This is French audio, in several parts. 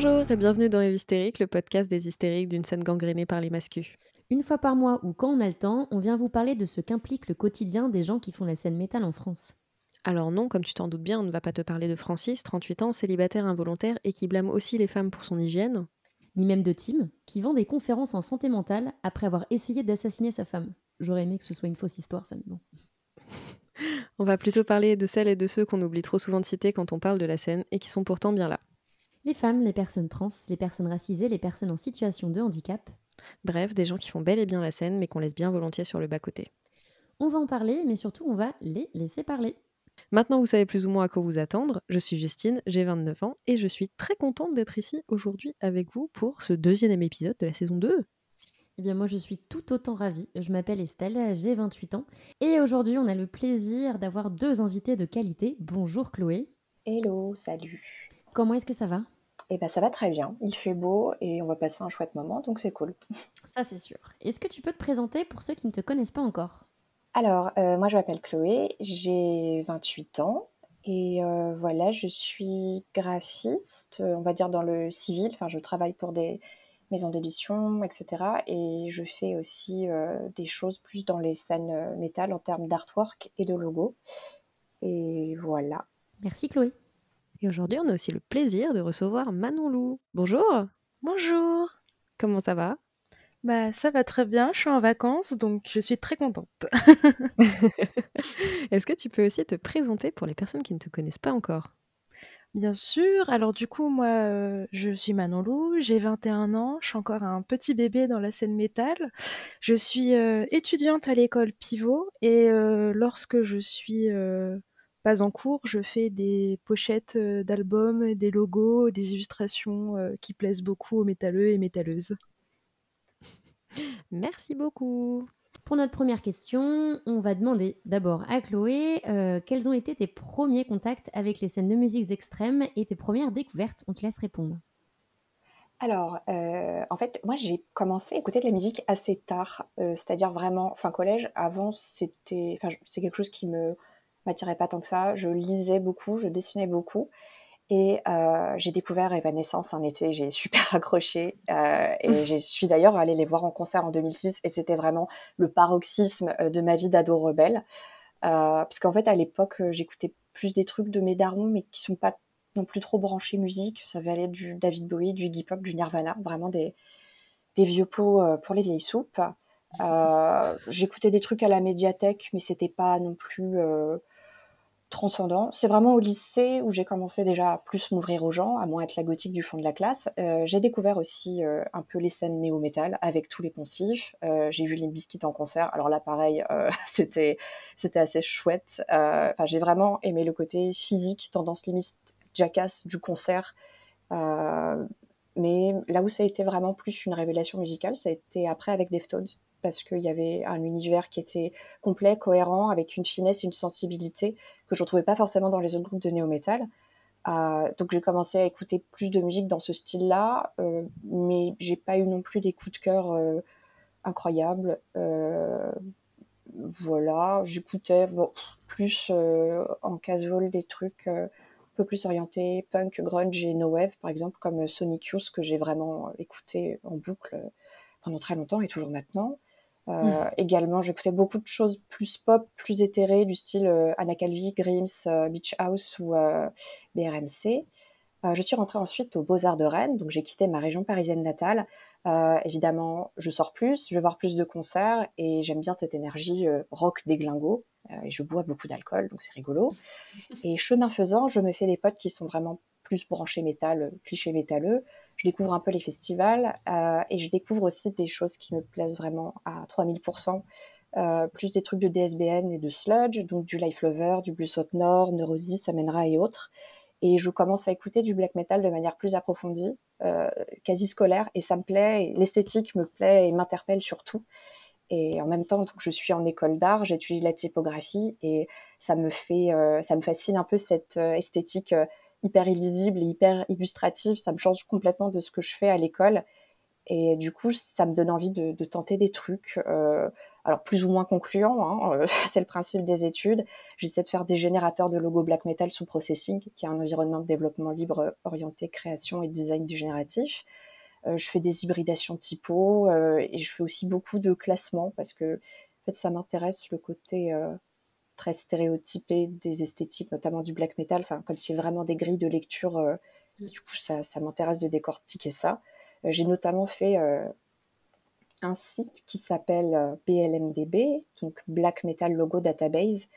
Bonjour et bienvenue dans Hystérique, le podcast des hystériques d'une scène gangrénée par les mascus. Une fois par mois ou quand on a le temps, on vient vous parler de ce qu'implique le quotidien des gens qui font la scène métal en France. Alors non, comme tu t'en doutes bien, on ne va pas te parler de Francis, 38 ans, célibataire involontaire et qui blâme aussi les femmes pour son hygiène. Ni même de Tim, qui vend des conférences en santé mentale après avoir essayé d'assassiner sa femme. J'aurais aimé que ce soit une fausse histoire, ça, mais bon. On va plutôt parler de celles et de ceux qu'on oublie trop souvent de citer quand on parle de la scène et qui sont pourtant bien là. Les femmes, les personnes trans, les personnes racisées, les personnes en situation de handicap. Bref, des gens qui font bel et bien la scène mais qu'on laisse bien volontiers sur le bas-côté. On va en parler, mais surtout on va les laisser parler. Maintenant, vous savez plus ou moins à quoi vous attendre. Je suis Justine, j'ai 29 ans et je suis très contente d'être ici aujourd'hui avec vous pour ce deuxième épisode de la saison 2. Eh bien, moi, je suis tout autant ravie. Je m'appelle Estelle, j'ai 28 ans. Et aujourd'hui, on a le plaisir d'avoir deux invités de qualité. Bonjour Chloé. Hello, salut. Comment est-ce que ça va? Eh ben, ça va très bien. Il fait beau et on va passer un chouette moment, donc c'est cool. Ça, c'est sûr. Est-ce que tu peux te présenter pour ceux qui ne te connaissent pas encore? Alors, euh, moi, je m'appelle Chloé, j'ai 28 ans. Et euh, voilà, je suis graphiste, on va dire dans le civil. Enfin, je travaille pour des maisons d'édition, etc. Et je fais aussi euh, des choses plus dans les scènes métal en termes d'artwork et de logo. Et voilà. Merci Chloé. Et aujourd'hui, on a aussi le plaisir de recevoir Manon Lou. Bonjour Bonjour. Comment ça va? Bah ça va très bien, je suis en vacances donc je suis très contente. Est-ce que tu peux aussi te présenter pour les personnes qui ne te connaissent pas encore? Bien sûr, alors du coup moi euh, je suis Manon Lou, j'ai 21 ans, je suis encore un petit bébé dans la scène métal. Je suis euh, étudiante à l'école Pivot et euh, lorsque je suis pas en cours, je fais des pochettes euh, d'albums, des logos, des illustrations euh, qui plaisent beaucoup aux métalleux et métalleuses. Merci beaucoup Pour notre première question, on va demander d'abord à Chloé euh, quels ont été tes premiers contacts avec les scènes de musiques extrêmes et tes premières découvertes? On te laisse répondre. Alors, euh, en fait, moi, j'ai commencé à écouter de la musique assez tard, euh, c'est-à-dire vraiment fin collège. Avant, c'était, enfin, c'est quelque chose qui me m'attirait pas tant que ça. Je lisais beaucoup, je dessinais beaucoup, et euh, j'ai découvert Evanescence un été. J'ai super accroché, euh, et je suis d'ailleurs allée les voir en concert en 2006, et c'était vraiment le paroxysme euh, de ma vie d'ado rebelle. Euh, parce qu'en fait, à l'époque, j'écoutais plus des trucs de mes darons, mais qui sont pas non plus trop branchés musique. Ça va aller du David Bowie, du Iggy Pop, du Nirvana, vraiment des, des vieux pots pour les vieilles soupes. Euh, J'écoutais des trucs à la médiathèque, mais c'était pas non plus euh, transcendant. C'est vraiment au lycée où j'ai commencé déjà à plus m'ouvrir aux gens, à moins être la gothique du fond de la classe. Euh, j'ai découvert aussi un peu les scènes néo-métal avec tous les poncifs. J'ai vu les biscuits en concert. Alors là, pareil, c'était c'était assez chouette. J'ai vraiment aimé le côté physique, tendance limite jackass du concert. Mais là où ça a été vraiment plus une révélation musicale, ça a été après avec Deftones, parce qu'il y avait un univers qui était complet, cohérent, avec une finesse et une sensibilité que je ne retrouvais pas forcément dans les autres groupes de néo-metal. Euh, donc j'ai commencé à écouter plus de musique dans ce style-là, euh, mais j'ai pas eu non plus des coups de cœur euh, incroyables. Euh, voilà, j'écoutais bon, plus en casual des trucs un peu plus orientés punk, grunge et no wave, par exemple, comme Sonic Youth que j'ai vraiment écouté en boucle pendant très longtemps et toujours maintenant. Euh, Mm. Également, j'écoutais beaucoup de choses plus pop, plus éthérées, du style euh, Anna Calvi, Grims, euh, Beach House ou euh, BRMC. Euh, je suis rentrée ensuite aux Beaux-Arts de Rennes, donc j'ai quitté ma région parisienne natale. Euh, évidemment, je sors plus, je vais voir plus de concerts et j'aime bien cette énergie euh, rock déglingo. Euh, et je bois beaucoup d'alcool, donc c'est rigolo. Et chemin faisant, je me fais des potes qui sont vraiment plus branchés métal, euh, clichés métalleux. Je découvre un peu les festivals euh, et je découvre aussi des choses qui me plaisent vraiment à 3000%. Euh, plus des trucs de DSBN et de sludge, donc du Life Lover, du Blue Salt Nord, Neurosis, Amenra et autres. Et je commence à écouter du black metal de manière plus approfondie, euh, quasi scolaire, et ça me plaît, l'esthétique me plaît et m'interpelle surtout. Et en même temps, je suis en école d'art, j'étudie la typographie, et ça me fait, euh, ça me fascine un peu cette euh, esthétique euh, hyper illisible et hyper illustrative. Ça me change complètement de ce que je fais à l'école. Et du coup, ça me donne envie de, tenter des trucs. Alors plus ou moins concluant, hein, c'est le principe des études. J'essaie de faire des générateurs de logos black metal sous processing, qui est un environnement de développement libre orienté création et design génératif. Je fais des hybridations typo et je fais aussi beaucoup de classements parce que en fait, ça m'intéresse le côté très stéréotypé des esthétiques, notamment du black metal, enfin comme si vraiment des grilles de lecture. Euh, mm. du coup, ça, m'intéresse de décortiquer ça. Euh, j'ai notamment fait euh, un site qui s'appelle BLMDB, donc Black Metal Logo Database.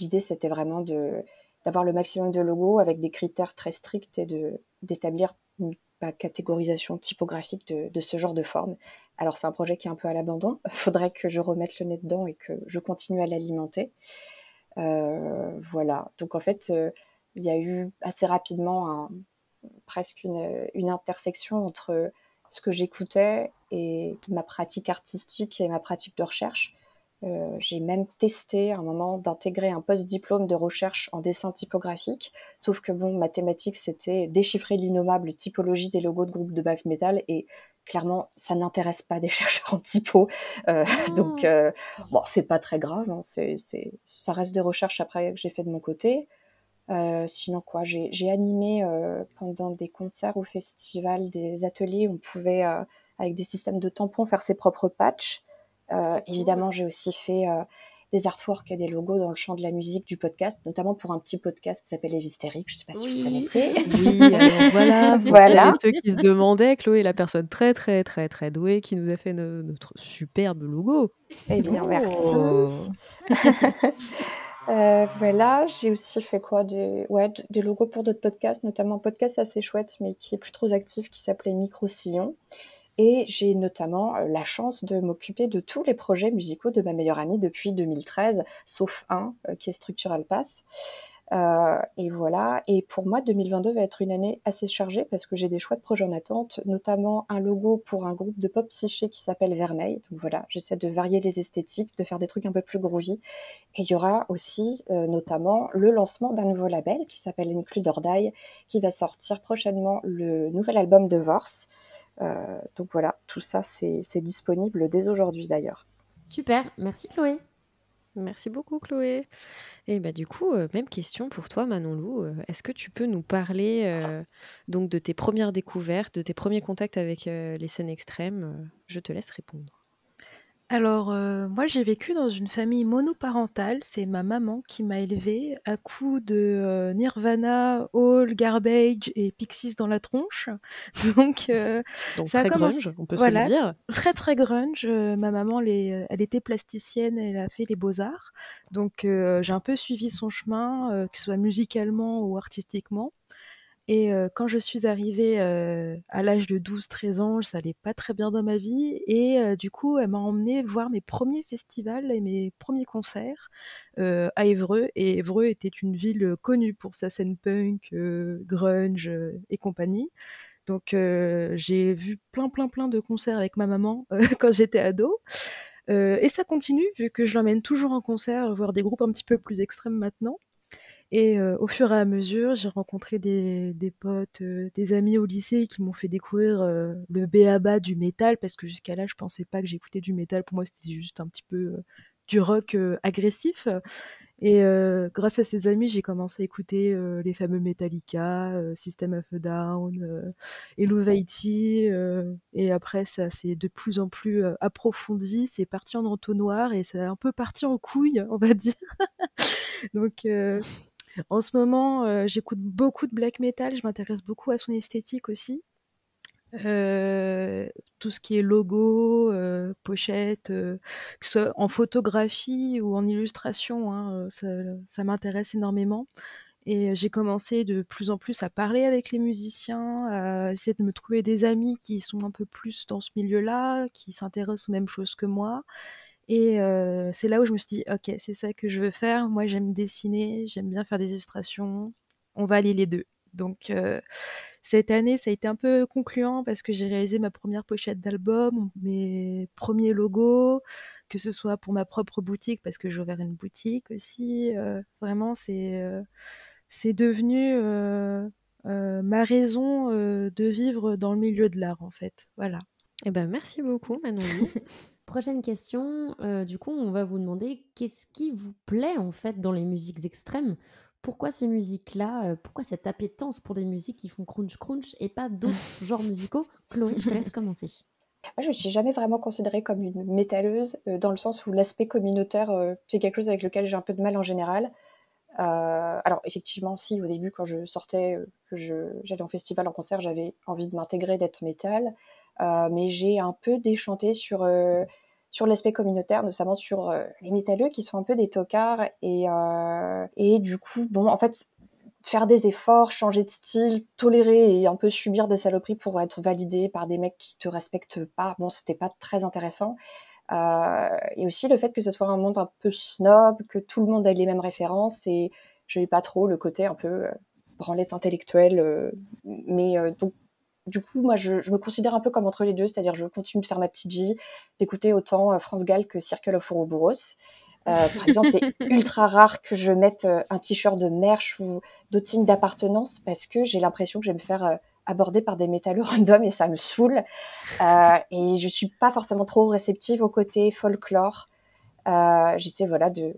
L'idée, c'était vraiment de d'avoir le maximum de logos avec des critères très stricts et de d'établir une catégorisation typographique de, ce genre de forme. Alors c'est un projet qui est un peu à l'abandon. Il faudrait que je remette le nez dedans et que je continue à l'alimenter. Euh, voilà. Donc en fait, euh, il y a eu assez rapidement presque une, une, intersection entre ce que j'écoutais et ma pratique artistique et ma pratique de recherche. Euh, j'ai même testé à un moment d'intégrer un post-diplôme de recherche en dessin typographique, sauf que bon, ma thématique c'était déchiffrer l'innommable typologie des logos de groupes de bath metal et clairement ça n'intéresse pas des chercheurs en typo, euh, donc euh, bon c'est pas très grave, hein, c'est, c'est, ça reste des recherches après que j'ai fait de mon côté. Euh, sinon quoi, j'ai, j'ai animé euh, pendant des concerts au festival des ateliers où on pouvait avec des systèmes de tampons faire ses propres patchs. Euh, évidemment, j'ai aussi fait euh, des artworks et des logos dans le champ de la musique du podcast, notamment pour un petit podcast qui s'appelle Evistérique. Je ne sais pas si vous connaissez. Oui, alors voilà, voilà. ceux qui se demandaient, Chloé, la personne très très très très douée qui nous a fait notre superbe logo. Eh bien, merci. Euh, voilà, j'ai aussi fait quoi des, ouais, des logos pour d'autres podcasts, notamment un podcast assez chouette, mais qui est plus trop actif, qui s'appelait Micro Sillon. Et j'ai notamment euh, la chance de m'occuper de tous les projets musicaux de ma meilleure amie depuis 2013, sauf un euh, qui est Structural Path. Euh, et voilà. Et pour moi, 2022 va être une année assez chargée parce que j'ai des choix de projets en attente, notamment un logo pour un groupe de pop psyché qui s'appelle Vermeil. Donc voilà, j'essaie de varier les esthétiques, de faire des trucs un peu plus groovy. Et il y aura aussi notamment le lancement d'un nouveau label qui s'appelle Include or Die, qui va sortir prochainement le nouvel album de Vorse. Euh, donc voilà, tout ça, c'est disponible dès aujourd'hui d'ailleurs. Super, merci Chloé. Merci beaucoup Chloé. Et bah du coup, euh, même question pour toi Manon Lou. Euh, est-ce que tu peux nous parler donc de tes premières découvertes, de tes premiers contacts avec les scènes extrêmes? Je te laisse répondre. Alors, euh, moi, j'ai vécu dans une famille monoparentale. C'est ma maman qui m'a élevée à coups de, euh, Nirvana, All, Garbage et Pixies dans la tronche. Donc, euh, Donc très grunge, on peut se le dire. très, très grunge. ma maman, elle était plasticienne, elle a fait les beaux-arts. Donc, j'ai un peu suivi son chemin, que ce soit musicalement ou artistiquement. Et quand je suis arrivée, à l'âge de 12-13 ans, ça allait pas très bien dans ma vie et du coup, elle m'a emmenée voir mes premiers festivals et mes premiers concerts, à Évreux et Évreux était une ville, connue pour sa scène punk, grunge, et compagnie. Donc j'ai vu plein, plein, plein de concerts avec ma maman, quand j'étais ado, et ça continue vu que je l'emmène toujours en concert, voir des groupes un petit peu plus extrêmes maintenant. Et au fur et à mesure, j'ai rencontré des des potes, des amis au lycée qui m'ont fait découvrir, le b.a.-ba du métal parce que jusqu'à là, je pensais pas que j'écoutais du métal. Pour moi, c'était juste un petit peu, du rock, agressif et grâce à ces amis, j'ai commencé à écouter, les fameux Metallica, System of a Down, heu, Eluveitie, et après ça s'est de plus en plus, approfondi, c'est parti en entonnoir et c'est un peu parti en couille, on va dire. Donc en ce moment, euh, j'écoute beaucoup de black metal, je m'intéresse beaucoup à son esthétique aussi. Euh, tout ce qui est logo, euh, pochette, que ce soit en photographie ou en illustration, hein, ça, m'intéresse énormément. Et j'ai commencé de plus en plus à parler avec les musiciens, à essayer de me trouver des amis qui sont un peu plus dans ce milieu-là, qui s'intéressent aux mêmes choses que moi. Et c'est là où je me suis dit: «OK, c'est ça que je veux faire. Moi, j'aime dessiner, j'aime bien faire des illustrations, on va aller les deux. Donc cette année, ça a été un peu concluant parce que j'ai réalisé ma première pochette d'album, mes premiers logos, que ce soit pour ma propre boutique parce que j'ai ouvert une boutique aussi, vraiment c'est, c'est devenu, ma raison, de vivre dans le milieu de l'art, en fait. Voilà. Eh ben, merci beaucoup Manon. Prochaine question, heu, du coup, on va vous demander qu'est-ce qui vous plaît, en fait, dans les musiques extrêmes? Pourquoi ces musiques-là, heu, pourquoi cette appétence pour des musiques qui font crunch crunch et pas d'autres genres musicaux? Chloé, je te laisse commencer. Moi, je me suis jamais vraiment considérée comme une métalleuse, heu, dans le sens où l'aspect communautaire, c'est quelque chose avec lequel j'ai un peu de mal en général. Heu, alors effectivement, si, au début, quand je sortais, je j'allais en festival, en concert, j'avais envie de m'intégrer, d'être métal. Heu, mais j'ai un peu déchanté sur, sur l'aspect communautaire, notamment sur, les métalleux qui sont un peu des tocards et et du coup, bon, en fait, faire des efforts, changer de style, tolérer et un peu subir des saloperies pour être validé par des mecs qui te respectent pas, bon, c'était pas très intéressant. Euh, et aussi le fait que ce soit un monde un peu snob, que tout le monde ait les mêmes références et je n'ai pas trop le côté un peu euh, branlette intellectuelle. Euh, mais donc, du coup, moi, je, je, me considère un peu comme entre les deux, c'est-à-dire je continue de faire ma petite vie, d'écouter autant France Gall que Circle of Ouroboros. Euh, par exemple, c'est ultra rare que je mette un t-shirt de merch ou d'autres signes d'appartenance parce que j'ai l'impression que je vais me faire aborder par des métalleux random et ça me saoule. Euh, et je suis pas forcément trop réceptive au côté folklore. Euh, J'essaie voilà de,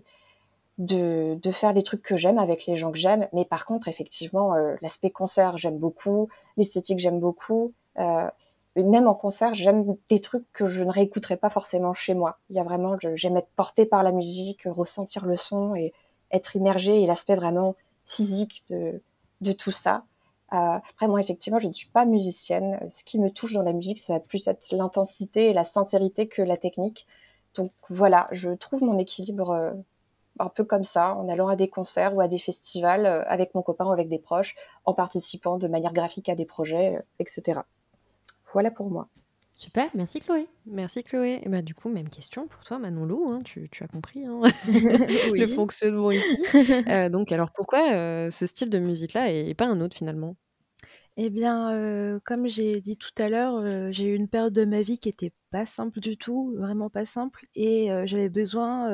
de, de faire les trucs que j'aime avec les gens que j'aime. Mais par contre, effectivement, euh, l'aspect concert, j'aime beaucoup. L'esthétique, j'aime beaucoup. Euh, même en concert, j'aime des trucs que je ne réécouterais pas forcément chez moi. Il y a vraiment, j'aime être portée par la musique, ressentir le son et être immergée et l'aspect vraiment physique de, de tout ça. Euh, après, moi, effectivement, je ne suis pas musicienne. Ce qui me touche dans la musique, ça va plus être l'intensité et la sincérité que la technique. Donc voilà, je trouve mon équilibre euh, un peu comme ça, en allant à des concerts ou à des festivals euh, avec mon copain ou avec des proches, en participant de manière graphique à des projets, etc. Voilà pour moi. Super, merci Chloé. Merci Chloé. Et bah du coup, même question pour toi, Manon Lou, hein, tu, tu, as compris hein oui. le fonctionnement ici. euh, donc alors pourquoi euh, ce style de musique-là et, et, pas un autre finalement? Eh bien, euh, comme j'ai dit tout à l'heure, euh, j'ai eu une période de ma vie qui était pas simple du tout, vraiment pas simple, et euh, j'avais besoin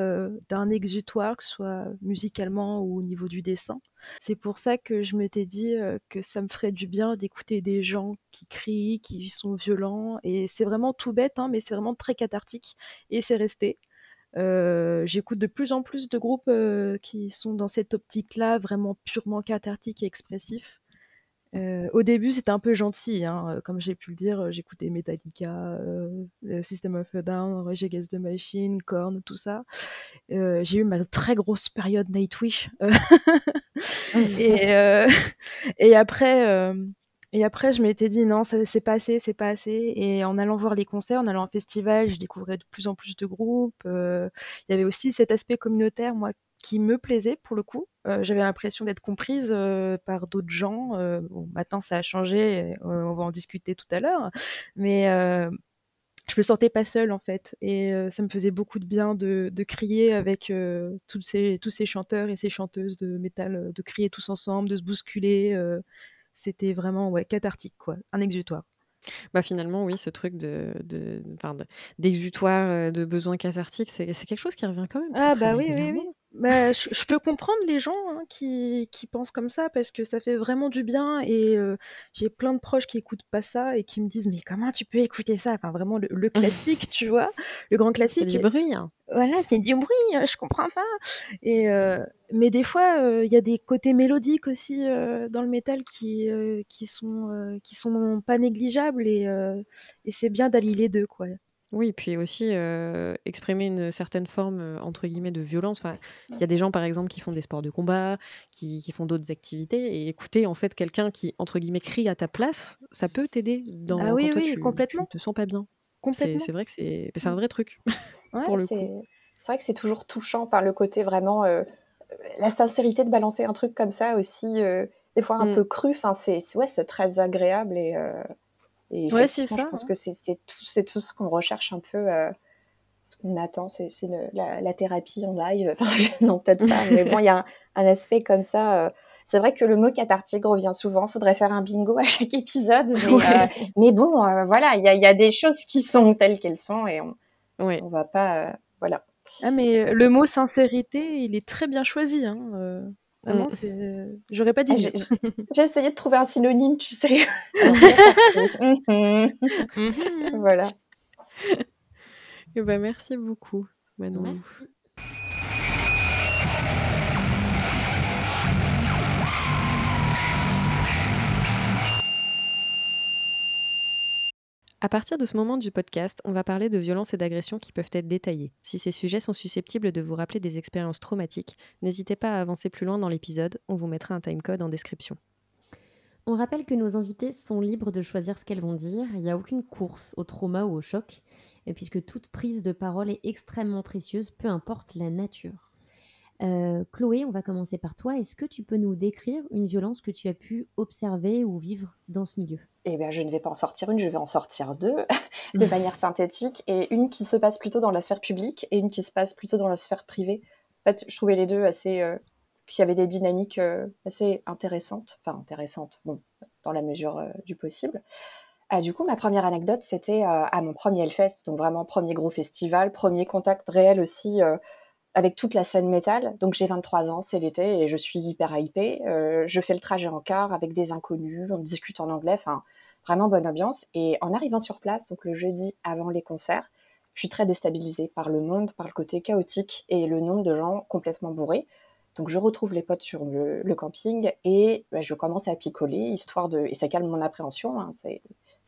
d'un exutoire, que ce soit musicalement ou au niveau du dessin. C'est pour ça que je m'étais dit que ça me ferait du bien d'écouter des gens qui crient, qui sont violents, et c'est vraiment tout bête, hein, mais c'est vraiment très cathartique, et c'est resté. J'écoute de plus en plus de groupes qui sont dans cette optique-là, vraiment purement cathartique et expressif. Euh, au début, c'était un peu gentil, hein, comme j'ai pu le dire, j'écoutais Metallica, System of a Down, Rage Against the Machine, Korn, tout ça. j'ai eu ma très grosse période Nightwish. et, et après et après, je m'étais dit non, ça c'est pas assez, c'est pas assez. Et en allant voir les concerts, en allant en festival, je découvrais de plus en plus de groupes. Euh, il y avait aussi cet aspect communautaire, moi, qui me plaisait pour le coup. Euh, J'avais l'impression d'être comprise euh, par d'autres gens. Euh, bon, maintenant, ça a changé, on va en discuter tout à l'heure. Mais je me sentais pas seule en fait. Et ça me faisait beaucoup de bien de, de crier avec tous, ces, tous ces chanteurs et ces chanteuses de métal, de crier tous ensemble, de se bousculer c'était vraiment ouais, cathartique, quoi, un exutoire. Bah finalement, oui, ce truc de, de, d'exutoire, de, de besoin cathartique, c'est, quelque chose qui revient quand même très, ah, très bah oui, oui, oui. Bah, je, je, peux comprendre les gens hein, qui, qui, pensent comme ça parce que ça fait vraiment du bien et euh, j'ai plein de proches qui écoutent pas ça et qui me disent mais comment tu peux écouter ça? Enfin vraiment le, le classique, tu vois, le grand classique. C'est du bruit. Hein. Voilà, c'est du bruit, je comprends pas. Et euh, mais des fois, il euh, y a des côtés mélodiques aussi euh, dans le métal qui qui sont qui sont pas négligeables et, et c'est bien d'allier les deux quoi. Oui, puis aussi euh, exprimer une certaine forme euh, entre guillemets de violence. Enfin, il y a des gens par exemple qui font des sports de combat, qui, qui font d'autres activités, et écouter en fait quelqu'un qui entre guillemets crie à ta place, ça peut t'aider dans ah, oui, quand toi oui, tu, complètement. tu te sens pas bien. C'est vrai que c'est c'est un vrai truc. Ouais, c'est vrai que c'est toujours touchant, enfin le côté vraiment euh, la sincérité de balancer un truc comme ça aussi, des fois un Mm. peu cru. Enfin c'est c'est- ouais, c'est très agréable et et Ouais, ça. je pense hein. que c'est tout, tout ce qu'on recherche un peu, euh, ce qu'on attend, c'est la, la thérapie en live. Enfin, je- non, peut-être pas, mais bon, il y a un, un aspect comme ça. euh, c'est vrai que le mot cathartique revient souvent. Faudrait faire un bingo à chaque épisode, mais, euh, mais bon, voilà, il y a, il y a des choses qui sont telles qu'elles sont et on, Ouais. on va pas, voilà. Ah, mais le mot sincérité, il est très bien choisi. Hein. Vraiment, Mm. c'est. J'aurais pas dit Ah. J'ai essayé de trouver un synonyme, tu sais. Mhm. Mhm. Voilà. Et bah, merci beaucoup, Manon. Merci. À partir de ce moment du podcast, on va parler de violences et d'agressions qui peuvent être détaillées. Si ces sujets sont susceptibles de vous rappeler des expériences traumatiques, n'hésitez pas à avancer plus loin dans l'épisode, on vous mettra un timecode en description. On rappelle que nos invités sont libres de choisir ce qu'elles vont dire, il n'y a aucune course au trauma ou au choc, et puisque toute prise de parole est extrêmement précieuse, peu importe la nature. Euh, Chloé, on va commencer par toi. Est-ce que tu peux nous décrire une violence que tu as pu observer ou vivre dans ce milieu? Eh bien, je ne vais pas en sortir une, je vais en sortir deux, de manière synthétique, et une qui se passe plutôt dans la sphère publique et une qui se passe plutôt dans la sphère privée. En fait, je trouvais les deux assez... Euh, qui avaient des dynamiques euh, assez intéressantes, enfin intéressantes, bon, dans la mesure euh, du possible. Ah, du coup, ma première anecdote, c'était euh, à mon premier Hellfest, donc vraiment premier gros festival, premier contact réel aussi euh, avec toute la scène métal. Donc j'ai 23 ans, c'est l'été et je suis hyper hypée. Euh, je fais le trajet en car avec des inconnus, on discute en anglais, enfin vraiment bonne ambiance. Et en arrivant sur place, donc le jeudi avant les concerts, je suis très déstabilisée par le monde, par le côté chaotique et le nombre de gens complètement bourrés. Donc je retrouve les potes sur le, camping et bah, je commence à picoler, histoire de... Et ça calme mon appréhension, hein,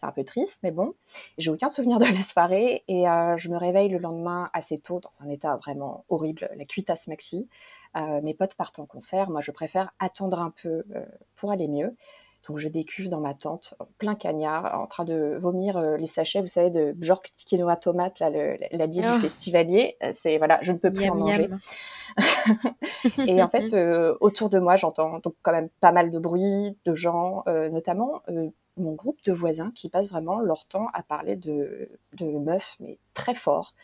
c'est un peu triste, mais bon. J'ai aucun souvenir de la soirée et euh, je me réveille le lendemain assez tôt dans un état vraiment horrible, la cuitasse maxi. Euh, mes potes partent en concert, moi je préfère attendre un peu euh, pour aller mieux. Donc je décuve dans ma tente, en plein cagnard, en train de vomir euh, les sachets, vous savez, de Bjork quinoa tomate, là, le, la Oh. du festivalier. Euh, C'est voilà, je ne peux plus en Miam, manger. miam. et en fait, euh, autour de moi, j'entends donc quand même pas mal de bruit, de gens, euh, notamment mon groupe de voisins qui passent vraiment leur temps à parler de, de meufs, mais très fort,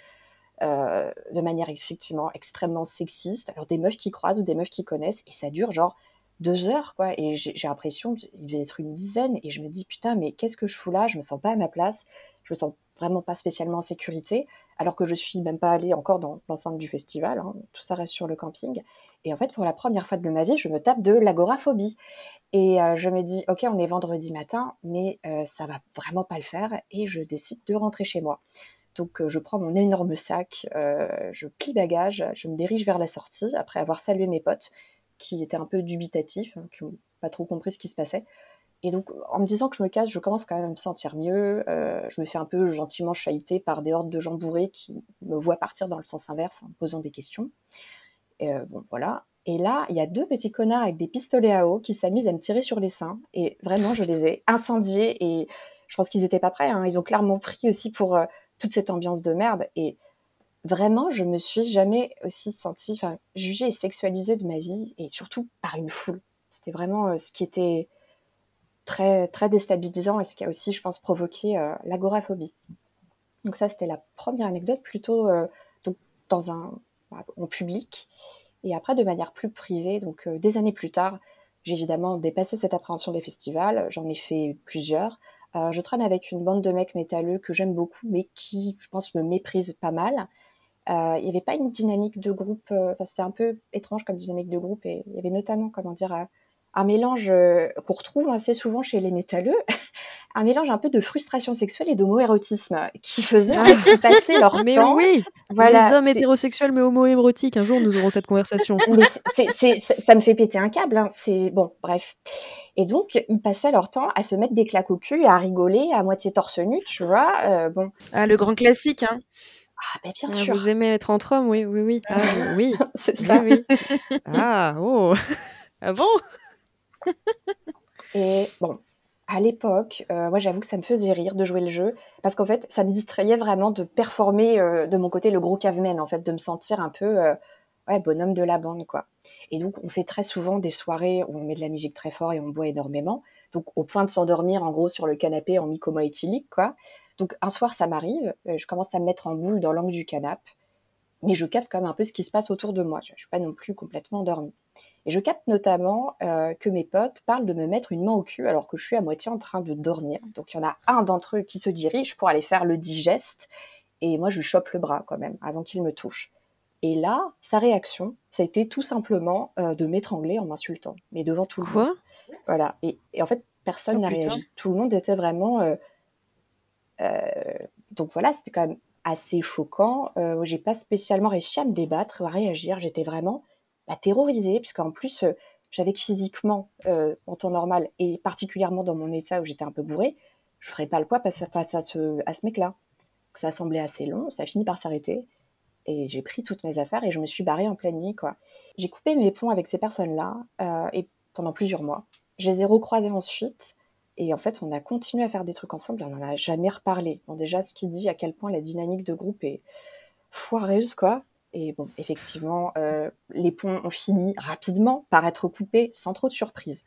de manière effectivement extrêmement sexiste. Alors des meufs qui croisent ou des meufs qui connaissent, et ça dure genre deux heures, quoi. Et j'ai l'impression qu'il devait être une dizaine, et je me dis putain, mais qu'est-ce que je fous là? Je me sens pas à ma place, je me sens vraiment pas spécialement en sécurité, alors que je suis même pas allée encore dans l'enceinte du festival. hein. Tout ça reste sur le camping. Et en fait, pour la première fois de ma vie, je me tape de l'agoraphobie. Et euh, je me dis, ok, on est vendredi matin, mais euh, ça va vraiment pas le faire, et je décide de rentrer chez moi. Donc, euh, je prends mon énorme sac, je plie bagage, je me dirige vers la sortie après avoir salué mes potes qui étaient un peu dubitatifs, hein, qui n'ont pas trop compris ce qui se passait. Et donc, en me disant que je me casse, je commence quand même à me sentir mieux. Euh, je me fais un peu gentiment chahuter par des hordes de gens bourrés qui me voient partir dans le sens inverse en me posant des questions. Et, euh, bon, voilà. Et là, il y a deux petits connards avec des pistolets à eau qui s'amusent à me tirer sur les seins. Et vraiment, je les ai incendiés. Et je pense qu'ils n'étaient pas prêts. hein. Ils ont clairement pris aussi pour euh, toute cette ambiance de merde. Et vraiment, je me suis jamais aussi sentie, jugée et sexualisée de ma vie. Et surtout par une foule. C'était vraiment euh, ce qui était très, très déstabilisant et ce qui a aussi, je pense, provoqué euh, l'agoraphobie. Donc ça, c'était la première anecdote, plutôt euh, donc, dans un, en public. Et après, de manière plus privée, donc euh, des années plus tard, j'ai évidemment dépassé cette appréhension des festivals. J'en ai fait plusieurs. Je traîne avec une bande de mecs métalleux que j'aime beaucoup, mais qui, je pense, me méprisent pas mal. Euh, il n'y avait pas une dynamique de groupe, euh, enfin, c'était un peu étrange comme dynamique de groupe, et il y avait notamment, comment dire, euh, un mélange euh, qu'on retrouve assez souvent chez les métalleux, un mélange un peu de frustration sexuelle et d'homoérotisme, qui faisait qu'ils passaient leur Mais temps. oui Voilà, Les hommes c'est- hétérosexuels mais homo-érotiques, un jour nous aurons cette conversation. mais ça me fait péter un câble. Hein. C'est bon, bref. Et donc, ils passaient leur temps à se mettre des claques au cul, à rigoler, à moitié torse nu, tu vois. Euh, bon, Ah, le grand classique, hein. Ah, ben bien Ah, sûr, vous aimez être entre hommes, oui, oui, oui. Ah, oui, c'est ça. oui. Ah, oh Ah bon? Et bon, à l'époque, euh, moi, j'avoue que ça me faisait rire de jouer le jeu parce qu'en fait, ça me distrayait vraiment de performer euh, de mon côté le gros caveman, en fait, de me sentir un peu euh, ouais, bonhomme de la bande, quoi. Et donc, on fait très souvent des soirées où on met de la musique très fort et on boit énormément. Donc, au point de s'endormir, en gros, sur le canapé en éthylique, quoi. Donc, un soir, ça m'arrive, euh, je commence à me mettre en boule dans l'angle du canapé, mais je capte quand même un peu ce qui se passe autour de moi. Je ne suis pas non plus complètement endormie. Et je capte notamment euh, que mes potes parlent de me mettre une main au cul alors que je suis à moitié en train de dormir. Donc, il y en a un d'entre eux qui se dirige pour aller faire le digeste, et moi, je lui chope le bras quand même avant qu'il me touche. Et là, sa réaction, ça a été tout simplement euh, de m'étrangler en m'insultant, mais devant tout le monde. Quoi Voilà. Et, et en fait, personne Oh, n'a réagi. Tout le monde était vraiment. euh, donc voilà, c'était quand même assez choquant. Euh, j'ai pas spécialement réussi à me débattre à réagir. J'étais vraiment bah, terrorisée, puisqu'en plus, euh, j'avais que physiquement, euh, en temps normal, et particulièrement dans mon état où j'étais un peu bourrée, je ferais pas le poids face à, ce, à ce mec-là. Ça semblait assez long, ça a fini par s'arrêter. Et j'ai pris toutes mes affaires et je me suis barrée en pleine nuit, quoi. J'ai coupé mes ponts avec ces personnes-là, euh, et pendant plusieurs mois. Je les ai ensuite. Et en fait, on a continué à faire des trucs ensemble et on n'en a jamais reparlé. Bon, déjà, ce qui dit à quel point la dynamique de groupe est foireuse, quoi. Et bon, effectivement, euh, les ponts ont fini rapidement par être coupés sans trop de surprise.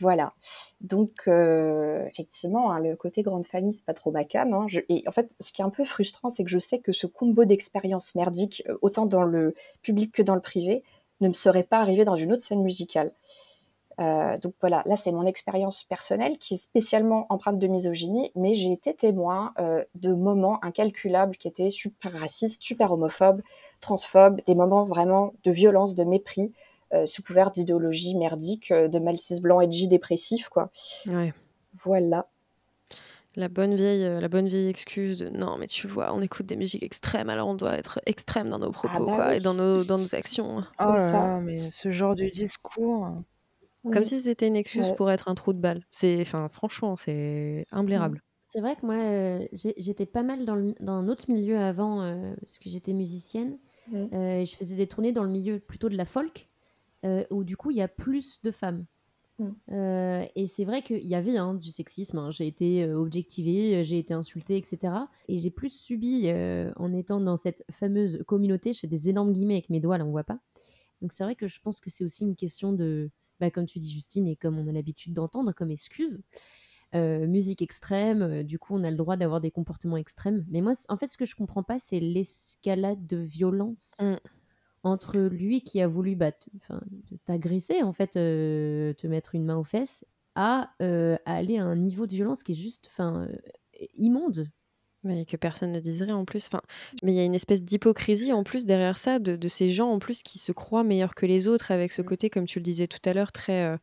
Voilà. Donc, euh, effectivement, hein, le côté grande famille, c'est pas trop ma cam. Hein. et en fait, ce qui est un peu frustrant, c'est que je sais que ce combo d'expériences merdiques, euh, autant dans le public que dans le privé, ne me serait pas arrivé dans une autre scène musicale. Euh, donc voilà, là c'est mon expérience personnelle qui est spécialement empreinte de misogynie, mais j'ai été témoin euh, de moments incalculables qui étaient super racistes, super homophobes, transphobes, des moments vraiment de violence, de mépris, euh, sous couvert d'idéologie merdique, de mal cis blanc edgy dépressif, quoi. Ouais. Voilà. La bonne vieille, la bonne vieille excuse de non, mais tu vois, on écoute des musiques extrêmes, alors on doit être extrême dans nos Ah propos, bah quoi, et dans nos, dans nos actions. Oh là ça. là, mais ce genre de discours. Comme si c'était une excuse Ouais. pour être un trou de balle. C'est, enfin, franchement, c'est imblairable. C'est vrai que moi, euh, j'étais pas mal dans, le- dans un autre milieu avant, euh, parce que j'étais musicienne. Euh, je faisais des tournées dans le milieu plutôt de la folk, où du coup, il y a plus de femmes. Mm. Euh, et c'est vrai qu'il y avait hein, du sexisme. hein. J'ai été objectivée, j'ai été insultée, etc. Et j'ai plus subi en étant dans cette fameuse communauté. Je fais des énormes guillemets avec mes doigts, là, on voit pas. Donc c'est vrai que je pense que c'est aussi une question de, bah, comme tu dis Justine, et comme on a l'habitude d'entendre comme excuse, euh, musique extrême, euh, du coup on a le droit d'avoir des comportements extrêmes. Mais moi, en fait, ce que je comprends pas, c'est l'escalade de violence Mm. entre lui qui a voulu bah, t'agresser, en fait, euh, te mettre une main aux fesses, à, à aller à un niveau de violence qui est juste immonde. Mais que personne ne diserait en plus. Enfin, mais il y a une espèce d'hypocrisie en plus derrière ça, de, de ces gens en plus qui se croient meilleurs que les autres, avec ce Mm. côté, comme tu le disais tout à l'heure, très, euh,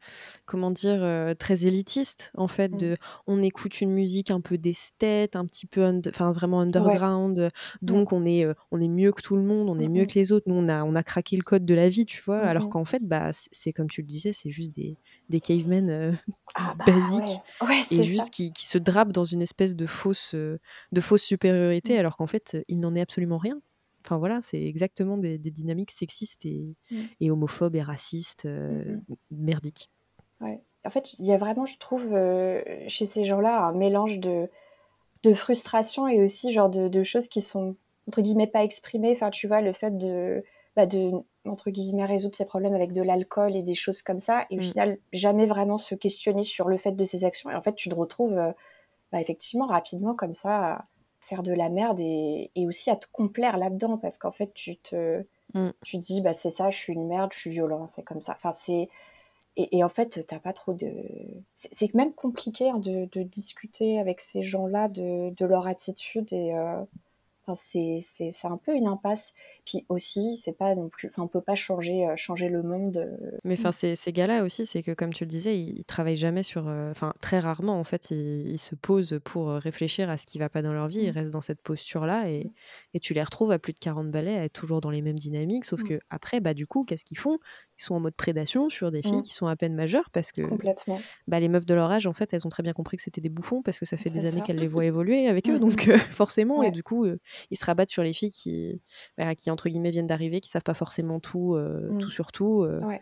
comment dire, euh, très élitiste, en fait, Mm. de on écoute une musique un peu d'esthète, un petit peu, enfin vraiment underground, euh, donc on est, euh, on est mieux que tout le monde, on est mieux que les autres, nous on a, on a craqué le code de la vie, tu vois, alors qu'en fait, bah, c'est comme tu le disais, c'est juste des, des cavemen euh, Ah bah basiques ouais, ouais, et juste qui, qui se drapent dans une espèce de fausse, euh, de fausse supériorité Mm. alors qu'en fait il n'en est absolument rien. Enfin voilà, c'est exactement des, des dynamiques sexistes et, Mm. et homophobes et racistes euh, Mm, merdiques. Ouais. En fait, il y a vraiment, je trouve, euh, chez ces gens-là, un mélange de, de frustration et aussi genre de, de choses qui sont entre guillemets pas exprimées. Enfin, tu vois, le fait de, bah, de entre guillemets résoudre ses problèmes avec de l'alcool et des choses comme ça, et au Mm. final jamais vraiment se questionner sur le fait de ses actions. Et en fait, tu te retrouves euh, bah, effectivement rapidement comme ça à faire de la merde et, et aussi à te complaire là-dedans parce qu'en fait, tu te, Mm. tu dis bah c'est ça, je suis une merde, je suis violent, c'est comme ça. Enfin, c'est et, et en fait, t'as pas trop de. C'est c'est même compliqué hein, de, de discuter avec ces gens-là de, de leur attitude et. euh, Enfin, c'est un peu une impasse. Puis aussi, c'est pas non plus. Enfin, on peut pas changer, euh, changer le monde. euh, Mais enfin, ces, ces gars-là aussi, c'est que comme tu le disais, ils, ils travaillent jamais sur. euh, Enfin, très rarement, en fait, ils, ils se posent pour réfléchir à ce qui va pas dans leur vie. Ils Mm. restent dans cette posture-là et, et tu les retrouves à plus de 40 balais, à être toujours dans les mêmes dynamiques. Sauf Mm. que après, bah, du coup, qu'est-ce qu'ils font? Sont en mode prédation sur des filles Mm. qui sont à peine majeures parce que Complètement. bah, les meufs de leur âge, en fait, elles ont très bien compris que c'était des bouffons parce que ça fait des années qu'elles les voient évoluer avec eux, Mm, donc mm. euh, forcément, et du coup, euh, ils se rabattent sur les filles qui, bah, qui entre guillemets, viennent d'arriver, qui savent pas forcément tout, euh, tout sur tout, Ouais.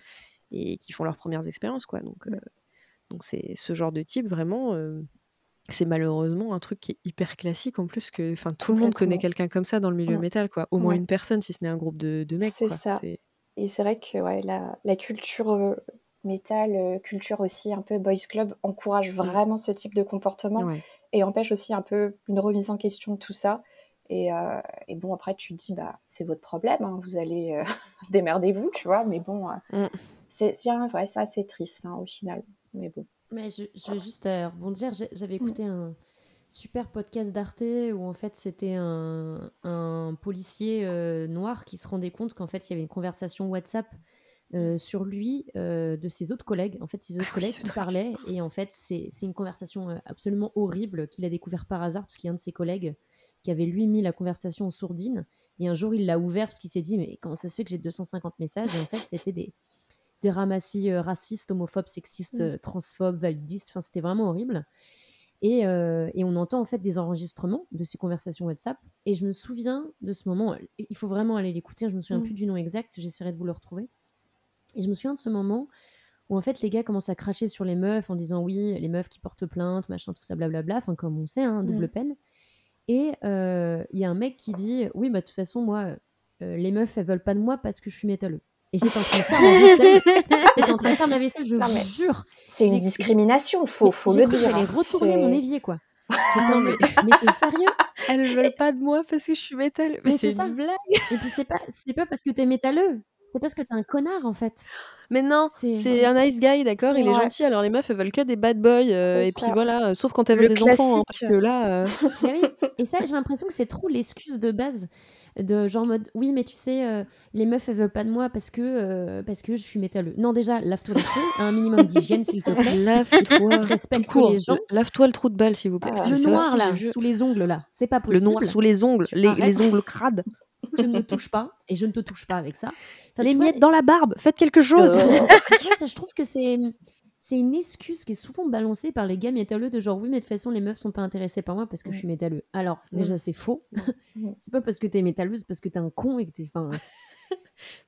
et qui font leurs premières expériences, quoi. Donc, donc c'est ce genre de type, vraiment, c'est malheureusement un truc qui est hyper classique en plus que, enfin, tout le monde connaît quelqu'un comme ça dans le milieu métal, quoi. Au moins Ouais. une personne, si ce n'est un groupe de, de mecs, C'est ça. C'est Et c'est vrai que ouais, la, la culture euh, métal, euh, culture aussi un peu boys club, encourage Mm. vraiment ce type de comportement ouais. et empêche aussi un peu une remise en question de tout ça. Et, euh, et bon, après, tu te dis, bah, c'est votre problème, hein, vous allez euh, démerdez-vous, tu vois, mais bon, euh, Mm. c'est c'est un- ouais, c'est assez triste hein, au final. Mais bon. Mais je, je veux juste rebondir. J'avais Mm. écouté un super podcast d'Arte où en fait c'était un, un policier euh, noir qui se rendait compte qu'en fait il y avait une conversation WhatsApp euh, sur lui euh, de ses autres collègues. En fait, ses autres Ah collègues qui parlaient et en fait c'est c'est une conversation absolument horrible qu'il a découvert par hasard parce qu'il y a un de ses collègues qui avait lui mis la conversation en sourdine. Et un jour, il l'a ouvert parce qu'il s'est dit Mais comment ça se fait que j'ai 250 messages? Et en fait, c'était des, des ramassis racistes, homophobes, sexistes, Mm. transphobes, validistes. Enfin, c'était vraiment horrible. Et, euh, et on entend en fait des enregistrements de ces conversations WhatsApp. Et je me souviens de ce moment. Il faut vraiment aller l'écouter. Je me souviens Mm. plus du nom exact. J'essaierai de vous le retrouver. Et je me souviens de ce moment où en fait les gars commencent à cracher sur les meufs en disant oui, les meufs qui portent plainte, machin, tout ça, blablabla. Enfin, comme on sait, hein, double Mm. peine. Et euh, il y a un mec qui dit oui, bah de toute façon, moi, euh, les meufs, elles veulent pas de moi parce que je suis métalleux. Et j'étais en train de faire ma vaisselle. j'étais en train de faire ma vaisselle, je Non, vous mais jure. C'est une discrimination, faut, Mais faut le dire. J'allais hein. retourner mon évier, quoi. En mode, mais t'es sérieux? Elles veulent pas de moi parce que je suis métal. Mais, Mais c'est une blague. Et puis c'est pas, c'est pas parce que t'es métalleux, c'est parce que t'es un connard en fait. Mais non, C'est- un nice guy, d'accord? Il est gentil. Alors les meufs, elles veulent que des bad boys. euh, et puis voilà, euh, sauf quand elles Le veulent des enfants. hein, parce que là, euh, Mais oui. Et ça, j'ai l'impression que c'est trop l'excuse de base. De genre mode, oui, mais tu sais, euh, les meufs, elles veulent pas de moi parce que, euh, parce que je suis métalleux. Non, déjà, lave-toi les cheveux, un minimum d'hygiène, s'il te plaît. lave-toi. Respecte tout court. les gens. Lave-toi le trou de balle, s'il vous plaît. Ah, Le noir, là, sous les ongles, là, c'est pas Le possible. noir sous les ongles, les, les ongles crades. Tu ne me touches pas et je ne te touche pas avec ça. Enfin, les vois, miettes dans la barbe. Faites quelque chose. Euh, vois, ça, je trouve que c'est c'est une excuse qui est souvent balancée par les gars métalleux de genre oui mais de toute façon les meufs sont pas intéressées par moi parce que je suis métalleux. Alors déjà c'est faux. C'est pas parce que t'es métalleux, c'est parce que t'es un con et que t'es enfin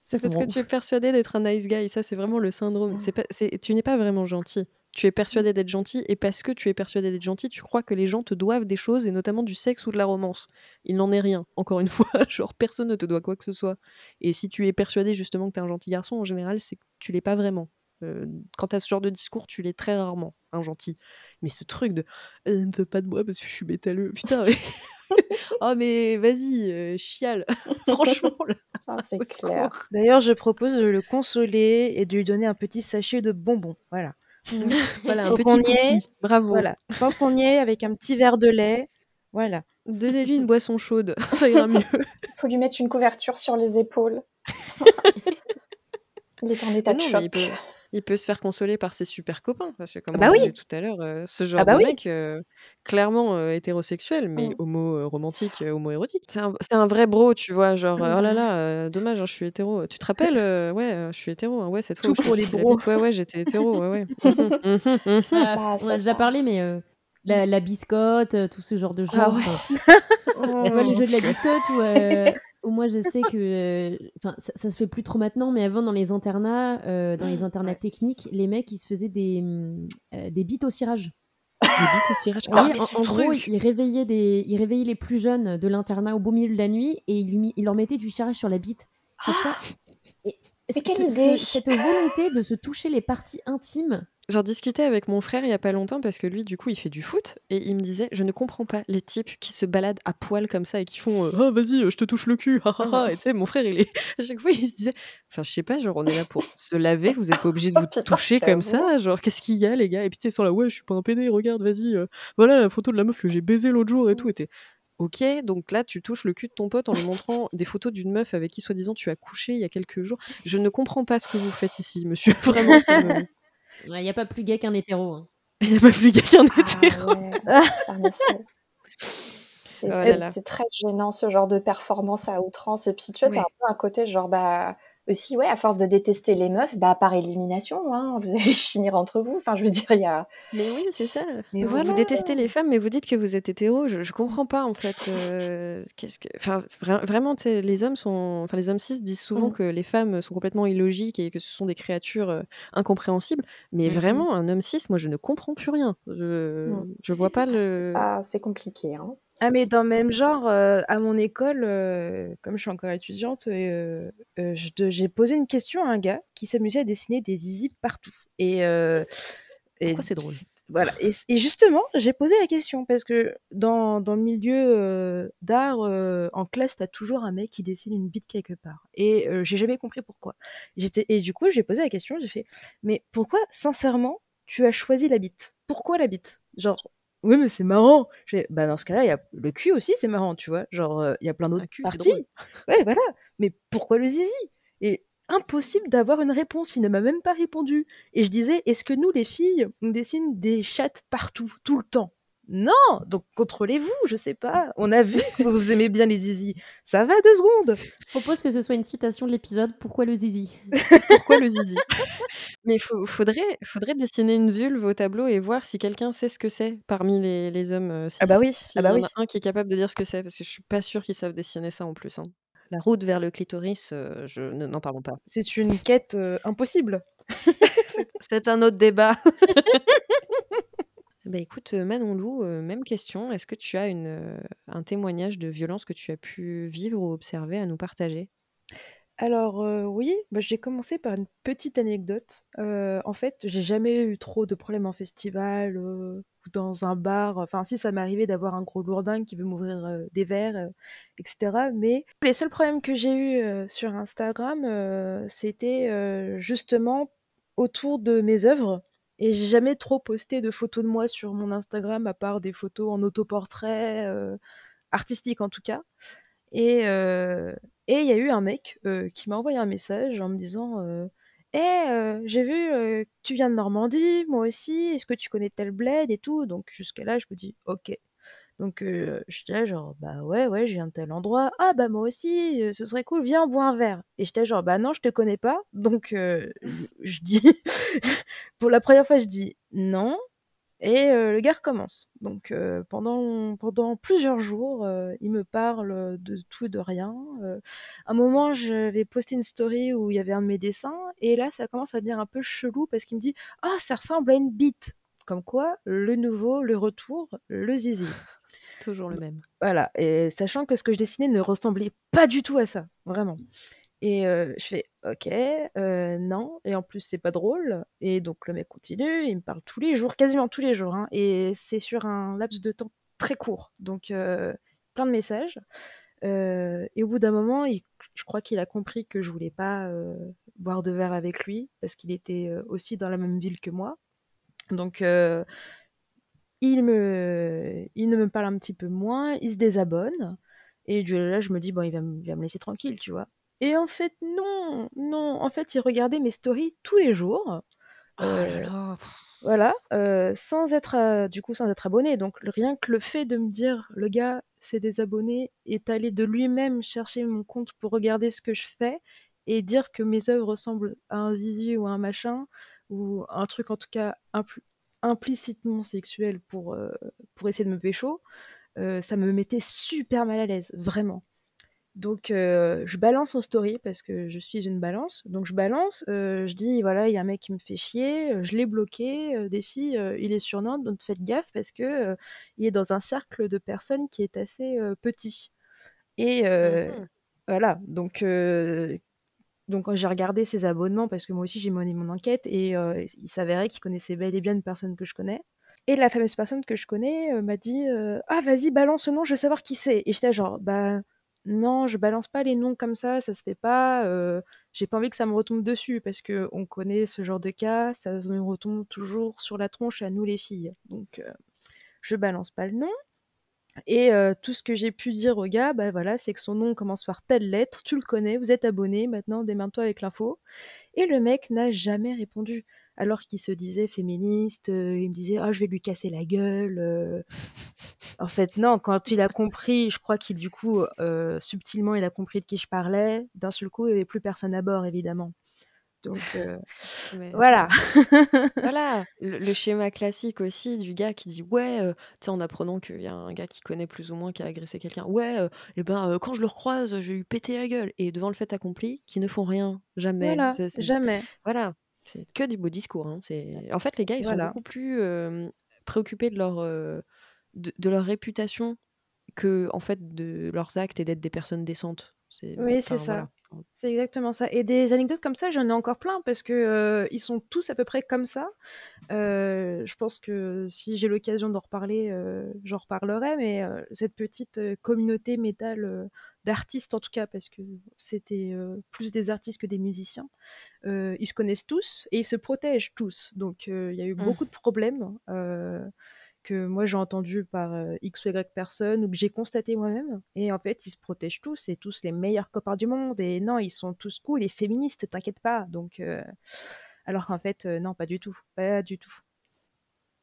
C'est parce que tu es persuadé d'être un nice guy. Ça, c'est vraiment le syndrome. C'est pas, c'est- tu n'es pas vraiment gentil. Tu es persuadé d'être gentil et parce que tu es persuadé d'être gentil, tu crois que les gens te doivent des choses et notamment du sexe ou de la romance. Il n'en est rien. Encore une fois, genre personne ne te doit quoi que ce soit. Et si tu es persuadé justement que tu es un gentil garçon, en général, c'est que tu l'es pas vraiment. Euh, quand tu as ce genre de discours, tu l'es très rarement, un gentil. Mais ce truc de euh, ne veux pas de moi parce que je suis métalleux. Putain, mais. oh, mais vas-y, euh, chiale. Franchement, là, ah, c'est clair. D'ailleurs, je propose de le consoler et de lui donner un petit sachet de bonbons. Voilà. Voilà, un Faut petit cookie. Bravo. Voilà. Tant qu'on y est, avec un petit verre de lait. Voilà. Donnez-lui une boisson chaude, ça ira mieux. faut lui mettre une couverture sur les épaules. il est en état de choc. il peut, il peut se faire consoler par ses super copains. Parce que, comme Ah on bah oui. disait tout à l'heure, euh, ce genre Ah bah de oui. mec, euh, clairement euh, hétérosexuel, mais Mm. homo-romantique, homo-érotique. C'est un, c'est un vrai bro, tu vois. Genre, euh, oh là là, euh, dommage, hein, je suis hétéro. Tu te rappelles euh, Ouais, je suis hétéro. hein, ouais, cette fois je les bros. Ouais, ouais, j'étais hétéro. Ouais, ouais. Voilà, Bah, on a déjà parlé mais euh, la, la biscotte, tout ce genre de choses. Ah ouais. Tu vois, les jeux de la biscotte euh, où moi je sais que. euh, Enfin, ça, ça se fait plus trop maintenant, mais avant dans les internats, euh, dans les internats techniques, les mecs ils se faisaient des, hum, euh, des bites au cirage. Des bites au cirage. Ah, mais en, gros, ils réveillaient, des, ils réveillaient les plus jeunes de l'internat au beau milieu de la nuit et ils, ils leur mettaient du cirage sur la bite. Enfin, tu vois, et Mais ce- quelle ce- idée ce- cette volonté de se toucher les parties intimes, J'en discutais avec mon frère il y a pas longtemps parce que lui, du coup, il fait du foot et il me disait Je ne comprends pas les types qui se baladent à poil comme ça et qui font euh, Ah, vas-y, je te touche le cul. Et tu sais, mon frère, il est. À chaque fois, il se disait Enfin, je sais pas, genre, on est là pour se laver, vous êtes pas obligé de vous toucher comme ça. Genre, qu'est-ce qu'il y a, les gars? Et puis, tu sont là Ouais, je suis pas un pédé, regarde, vas-y. euh, voilà la photo de la meuf que j'ai baisé l'autre jour et tout. Et Ok, donc là, tu touches le cul de ton pote en lui montrant des photos d'une meuf avec qui, soi-disant, tu as couché il y a quelques jours. Je ne comprends pas ce que vous faites ici, monsieur. Vraiment, ça me. Il n'y a pas plus gay qu'un hétéro. hein. Il n'y a pas plus gay qu'un Ah hétéro. ouais. Ah, c'est- Oh c'est très gênant ce genre de performance à outrance. Et puis tu vois, t'as un peu un côté genre, bah, aussi, ouais, à force de détester les meufs, bah, par élimination, hein, vous allez finir entre vous. Enfin, je veux dire, il y a. Mais oui, c'est ça. Mais vous, voilà. vous détestez les femmes, mais vous dites que vous êtes hétéro. Je, je comprends pas en fait. euh, Qu'est-ce que, enfin, vraiment, les hommes sont, enfin, les hommes cis disent souvent Mm. que les femmes sont complètement illogiques et que ce sont des créatures euh, incompréhensibles. Mais vraiment, un homme cis, moi, je ne comprends plus rien. Je, Mm. je vois pas C'est le. pas- c'est compliqué. Hein. Ah, mais dans le même genre, euh, à mon école, euh, comme je suis encore étudiante, euh, je de- j'ai posé une question à un gars qui s'amusait à dessiner des zizi partout. Et, et Pourquoi c'est drôle? Voilà. Et, et justement, j'ai posé la question parce que dans, dans le milieu d'art, en classe, t'as toujours un mec qui dessine une bite quelque part. Et j'ai jamais compris pourquoi. J'étais, et du coup, j'ai posé la question, j'ai fait, mais pourquoi, sincèrement, tu as choisi la bite? Pourquoi la bite? Genre, oui, mais c'est marrant. J'ai bah dans ce cas-là, il y a le cul aussi, c'est marrant, tu vois. Genre, euh, il y a plein d'autres Un cul, c'est parties. drôle. Ouais, voilà. Mais pourquoi le zizi? Et impossible d'avoir une réponse. Il ne m'a même pas répondu. Et je disais, est-ce que nous, les filles, on dessine des chattes partout, tout le temps? Non, donc contrôlez-vous, je sais pas. On a vu que vous aimez bien les zizi. Ça va deux secondes. Je propose que ce soit une citation de l'épisode Pourquoi le zizi? Pourquoi le zizi? Mais faut faudrait faudrait dessiner une vulve au tableau et voir si quelqu'un sait ce que c'est parmi les les hommes, heu, Ah bah oui, S'il ah y bah en oui. a un qui est capable de dire ce que c'est, parce que je suis pas sûre qu'ils savent dessiner ça en plus, hein. La route vers le clitoris, heu, je ne n'en parlons pas. C'est une quête, heu, impossible. C'est un autre débat. Bah, écoute, heu, Manon Lou, heu, même question. Est-ce que tu as une, heu, un témoignage de violence que tu as pu vivre ou observer à nous partager? Alors, oui, bah, j'ai commencé par une petite anecdote. En fait, j'ai jamais eu trop de problèmes en festival, ou dans un bar. Enfin si, ça m'est arrivé d'avoir un gros lourdingue qui veut m'ouvrir, des verres, heu, et cetera. Mais les seuls problèmes que j'ai eus, sur Instagram, c'était, justement autour de mes œuvres et j'ai jamais trop posté de photos de moi sur mon Instagram à part des photos en autoportrait, heu, artistiques en tout cas. Et heu et il y a eu un mec, heu, qui m'a envoyé un message en me disant, «Eh, heu, j'ai vu, que tu viens de Normandie, moi aussi, est-ce que tu connais tel bled et tout?» donc jusqu'à là, je me dis: «OK». Donc heu, j'étais genre: «Bah ouais, ouais, je viens de tel endroit. Ah bah moi aussi, ce serait cool, viens, boit un verre» et j'étais genre: «Bah non, je te connais pas». Donc je dis pour la première fois, je dis: «Non» et le gars recommence. Donc pendant plusieurs jours, il me parle, de tout et de rien. Un moment, je vais poster une story où il y avait un de mes dessins et là, ça commence à devenir un peu chelou parce qu'il me dit: «Ah, ça ressemble à une bite!» comme quoi, le nouveau, le retour, le zizi. Toujours le même. Voilà et sachant que ce que je dessinais ne ressemblait pas du tout à ça, vraiment. Et heu, je fais: «OK, non et en plus c'est pas drôle» et donc le mec continue, il me parle tous les jours, quasiment tous les jours, hein et c'est sur un laps de temps très court. Donc plein de messages, et au bout d'un moment, il je crois qu'il a compris que je voulais pas, boire de verre avec lui parce qu'il était, aussi dans la même ville que moi. Donc il me il ne me parle un petit peu moins, il se désabonne et là, je me dis: «Bon, il va il va me laisser tranquille», tu vois? Et en fait, non, non, en fait, il regardait mes stories tous les jours, Oh là heu, là! voilà, heu, sans être, heu, du coup, sans être abonné. Donc rien que le fait de me dire: «Le gars s'est désabonné», est allé de lui-même chercher mon compte pour regarder ce que je fais et dire que mes œuvres ressemblent à un zizi ou à un machin ou un truc en tout cas implicitement sexuel pour, heu, pour essayer de me pécho, heu, ça me mettait super mal à l'aise, vraiment. Donc heu, je balance en story parce que je suis une balance. Donc je balance, je dis: «Voilà, il y a un mec qui me fait chier, je l'ai bloqué, heu, des filles, il est sur Nantes, donc faites gaffe parce que, il est dans un cercle de personnes qui est assez, petit» et Mmh voilà, donc donc quand j'ai regardé ses abonnements parce que moi aussi j'ai mené mon enquête et heu, il s'avérait qu'il connaissait bel et bien une personne que je connais. Et la fameuse personne que je connais, heu, m'a dit, heu: «Ah vas-y balance le nom, je veux savoir qui c'est» et j'étais genre: «Bah non, je balance pas les noms comme ça, ça se fait pas, j'ai pas envie que ça me retombe dessus» parce qu'on connaît ce genre de cas, ça nous retombe toujours sur la tronche à nous les filles. Donc je balance pas le nom et tout ce que j'ai pu dire au gars, bah voilà, c'est que son nom commence par telle lettre, tu le connais, vous êtes abonnés, maintenant démerde-toi avec l'info et le mec n'a jamais répondu. Alors qu'il se disait féministe, il me disait: «Ah je vais lui casser la gueule». En fait non, quand il a compris, je crois qu'il du coup, subtilement, il a compris de qui je parlais, d'un seul coup, il y avait plus personne à bord évidemment. Donc Mais voilà. voilà, le le schéma classique aussi du gars qui dit: «Ouais», heu, tu sais, en apprenant qu'il y a un gars qu'il connaît plus ou moins qui a agressé quelqu'un: «Ouais, et ben, heu, quand je le recroise, je vais lui péter la gueule» et devant le fait accompli, qui ne font rien, jamais. Voilà, jamais. voilà, c'est que du beau discours, hein. C'est en fait, les gars, ils sont beaucoup plus, préoccupés de leur, de de leur réputation qu'en fait de leurs actes et d'être des personnes décentes. C'est Oui, c'est ça. voilà. C'est exactement ça et des anecdotes comme ça, j'en ai encore plein parce que, ils sont tous à peu près comme ça. Je pense que si j'ai l'occasion d'en reparler, j'en reparlerai mais cette petite, communauté métal, d'artistes en tout cas parce que c'était, plus des artistes que des musiciens, ils se connaissent tous et ils se protègent tous. Donc il y a eu Mmh. beaucoup de problèmes, que moi j'ai entendus par, heu, X ou Y personnes ou que j'ai constaté moi-même et en fait, ils se protègent tous, c'est tous les meilleurs copains du monde et non, ils sont tous cool et féministes, t'inquiète pas. Donc heu, alors qu'en fait, heu, non, pas du tout, pas du tout.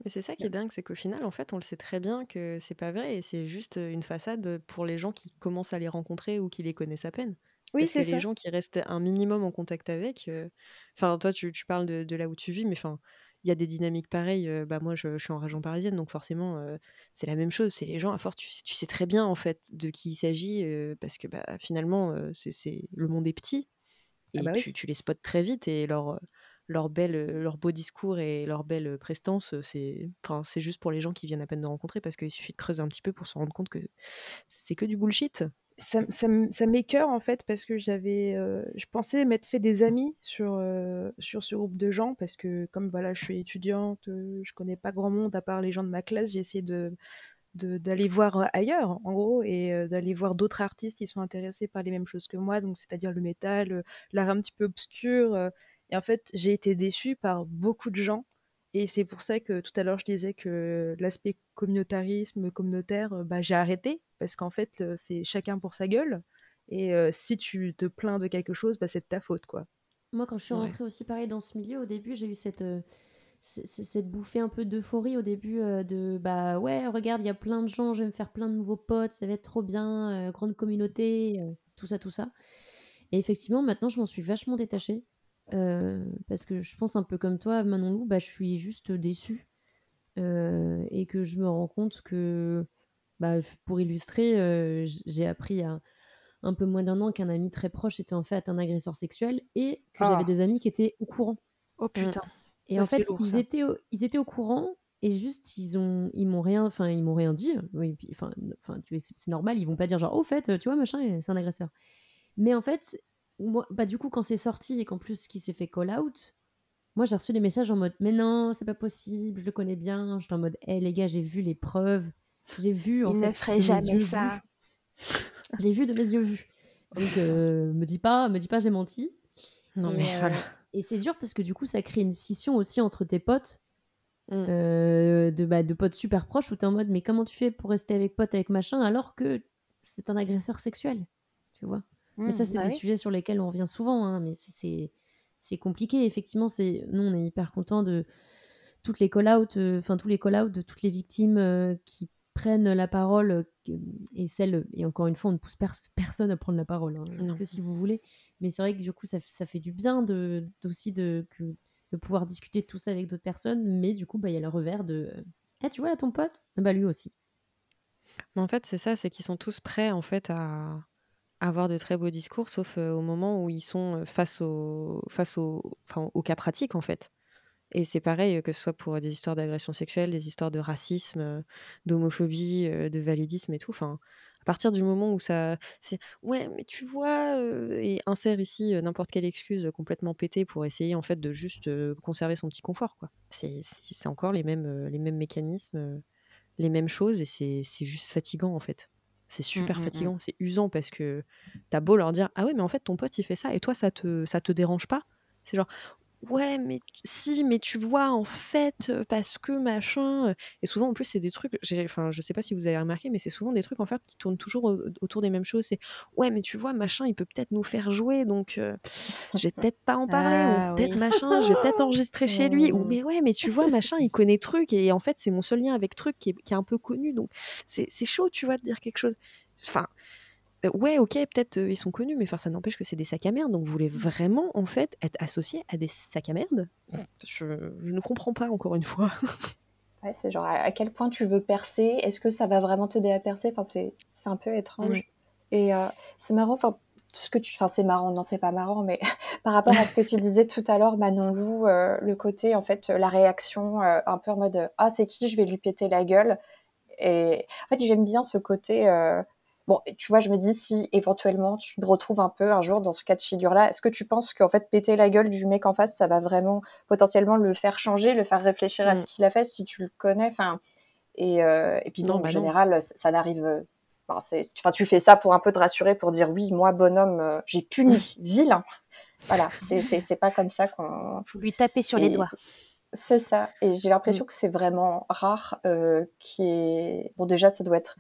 Mais c'est ça qui est dingue, c'est qu'au final, en fait, on le sait très bien que c'est pas vrai et c'est juste, une façade, pour les gens qui commencent à les rencontrer ou qui les connaissent à peine. Oui, Parce que les gens qui restent un minimum en contact avec, enfin, toi, tu tu parles de de là où tu vis, mais enfin, il y a des dynamiques pareilles, bah, moi, je je suis en région parisienne, donc forcément, c'est la même chose. C'est les gens, à force, tu sais tu sais très bien, en fait, de qui il s'agit, parce que, bah, finalement, c'est c'est le monde est petit Ah et bah oui. tu tu les spots très vite et leur, leur belle, leur beau discours et leur belle, prestance, c'est enfin, c'est juste pour les gens qui viennent à peine de rencontrer parce qu'il suffit de creuser un petit peu pour se rendre compte que c'est que du bullshit. Ça ça ça m'écoeure, en fait, parce que j'avais, heu, je pensais m'être fait des amis sur, heu, sur ce groupe de gens parce que comme, voilà, je suis étudiante, heu, je connais pas grand monde à part les gens de ma classe. J'ai essayé de d'aller voir, ailleurs, en gros et d'aller voir d'autres artistes qui sont intéressés par les mêmes choses que moi, donc c'est-à-dire le métal, l'art un petit peu obscur, et en fait, j'ai été déçue par beaucoup de gens et c'est pour ça que tout à l'heure je disais que l'aspect communautarisme, communautaire, heu, bah, j'ai arrêté parce qu'en fait, c'est chacun pour sa gueule et heu, si tu te plains de quelque chose, bah, c'est de ta faute, quoi. Moi, quand je suis Ouais. rentrée aussi pareil dans ce milieu, au début, j'ai eu cette, c cette bouffée un peu d'euphorie au début, de bah, ouais, regarde, il y a plein de gens, je vais me faire plein de nouveaux potes, ça va être trop bien, grande communauté, tout ça, tout ça et effectivement, maintenant, je m'en suis vachement détachée, heu, parce que je pense un peu comme toi, Manon Lou, bah, je suis juste déçue, heu et que je me rends compte que, bah, pour illustrer, heu, j j'ai appris il y a un peu moins d'un an qu'un ami très proche était en fait un agresseur sexuel et que j'avais Ah! des amis qui étaient au courant. Oh Mmh. putain, Et ça en fait, lourd ils étaient au ils étaient au courant et juste ils ont ils m'ont rien enfin, ils m'ont rien dit, oui, enfin c'est normal, ils vont pas dire genre: «Au fait, tu vois machin, c'est un agresseur». Mais en fait, moi bah, du coup, quand c'est sorti et qu'en plus qu'il s'est fait call out, moi j'ai reçu des messages en mode: «Mais non, c'est pas possible, je le connais bien». J'étais en mode: «Eh les gars, j'ai vu les preuves, j'ai vu en Il ne fait ferait jamais ça. j'ai vu de mes yeux vus. Donc heu, me dis pas me dis pas j'ai menti» Non, mais et voilà. heu et c'est dur parce que du coup, ça crée une scission aussi entre tes potes Mmh. Heu, de, bah, de potes super proches où tu es en mode: «Mais comment tu fais pour rester avec pote avec machin alors que c'est un agresseur sexuel?» tu vois? Mais ça, Mmh, c'est bah des oui. sujets sur lesquels on revient souvent, hein, mais c'est compliqué. Effectivement, c'est nous, on est hyper contents de toutes les call out, heu, enfin tous les call out de toutes les victimes, heu, qui prennent la parole, que et celles et encore une fois, on ne pousse pers personne à prendre la parole, hein, que si vous voulez. Mais c'est vrai que du coup, ça ça fait du bien de d'aussi de que de pouvoir discuter de tout ça avec d'autres personnes, mais du coup, bah, il y a le revers de, «Eh, tu vois là ton pote? Bah, lui aussi». Mais en fait, c'est ça, c'est qu'ils sont tous prêts, en fait, à avoir de très beaux discours, sauf, heu, au moment où ils sont, heu, face au face au enfin, au cas pratique, en fait. Et c'est pareil, heu, que ce soit pour des histoires d'agression sexuelle, des histoires de racisme, d'homophobie, de validisme et tout. Enfin, à partir du moment où ça c'est: «Ouais, mais tu vois, heu» et insère ici, n'importe quelle excuse, complètement pétée pour essayer, en fait, de juste, conserver son petit confort, quoi. C'est encore les mêmes, les mêmes mécanismes, les mêmes choses et c'est juste fatigant, en fait. C'est Mmh, super mmh mh. fatigant, c'est usant parce que tu as beau leur dire: «Ah ouais, mais en fait, ton pote, il fait ça et toi, ça te ça te dérange pas?» c'est genre: Ouais, mais si, mais tu vois, en fait, parce que machin, et souvent, en plus, c'est des trucs enfin, je sais pas si vous avez remarqué, mais c'est souvent des trucs, en fait, qui tournent toujours au autour des mêmes choses. C'est: «Ouais, mais tu vois, machin, il peut peut-être nous faire jouer, donc je vais peut-être pas en parler» ou Ah peut-être oui. machin, je vais peut-être enregistrer chez lui ou Mmh. mais ouais, mais tu vois, machin, il connaît truc et en fait, c'est mon seul lien avec truc qui est qui est un peu connu, donc c'est c'est chaud, tu vois, de dire quelque chose. Enfin, Heu, ouais, OK, peut-être, heu, ils sont connus, mais enfin, ça n'empêche que c'est des sacs à merde, donc vous voulez vraiment, en fait, être associés à des sacs à merde? Je je ne comprends pas, encore une fois. Ouais, c'est genre à quel point tu veux percer? Est-ce que ça va vraiment t'aider à percer? Enfin, c'est c'est un peu étrange et heu, c'est marrant, enfin, ce que tu enfin, c'est marrant, non, c'est pas marrant, mais par rapport à ce que tu disais tout à l'heure, Manon Lou, le côté, en fait, la réaction, un peu en mode, «Ah, c'est qui? Je vais lui péter la gueule» et en fait, j'aime bien ce côté, bon, tu vois, je me dis si éventuellement tu te retrouves un peu un jour dans ce cas de figure-là, est-ce que tu penses qu'en fait péter la gueule du mec en face, ça va vraiment potentiellement le faire changer, le faire réfléchir à Mmh. ce qu'il a fait si tu le connais? Enfin et heu et puis Non, en bah, non. général, ça ça n'arrive, heu, enfin, c'est tu fais ça pour un peu te rassurer, pour dire: «Oui, moi, bonhomme, heu, j'ai puni, vilain». Voilà, c'est c'est c'est pas comme ça qu'on Faut lui taper sur les doigts. c'est ça et j'ai Mmh. l'impression que c'est vraiment rare, y ait bon, déjà, ça doit être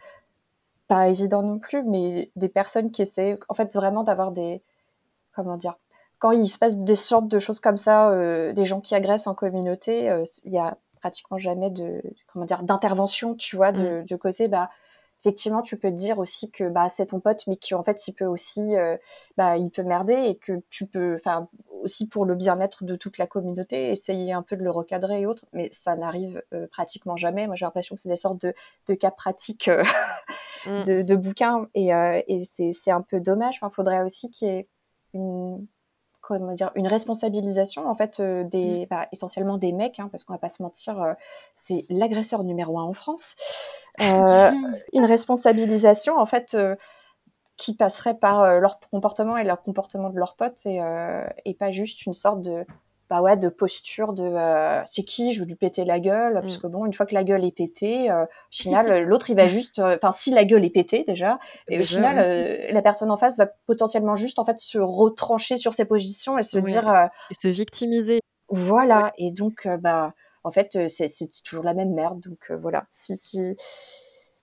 pas évident non plus, mais des personnes qui essaient, en fait, vraiment d'avoir des comment dire? Quand il se passe des sortes de choses comme ça, heu, des gens qui agressent en communauté, heu, il y a pratiquement jamais de comment dire d'intervention, tu vois, de, mmh. de côté bah effectivement, tu peux te dire aussi que bah, c'est ton pote, mais qu'en fait, il peut aussi, euh, bah, il peut merder et que tu peux, enfin, aussi pour le bien-être de toute la communauté, essayer un peu de le recadrer et autres. Mais ça n'arrive euh, pratiquement jamais. Moi, j'ai l'impression que c'est des sortes de, de cas pratiques euh, de, de, bouquins et, et c'est un peu dommage. Il faudrait aussi qu'il y ait une comment dire, une responsabilisation en fait euh, des, mmh. bah, essentiellement des mecs, hein, parce qu'on va pas se mentir, euh, c'est l'agresseur numéro un en France. Euh, une responsabilisation en fait qui passerait par leur comportement et leur comportement de leurs potes et, et pas juste une sorte de bah ouais, de posture de euh, c'est qui, je veux lui péter la gueule, mm. parce que bon, une fois que la gueule est pétée, euh, au final, l'autre il va juste, euh, enfin si la gueule est pétée déjà, et au final, la personne en face va potentiellement juste en fait se retrancher sur ses positions et se dire et se victimiser. Voilà, et donc bah en fait c'est toujours la même merde, donc voilà, si si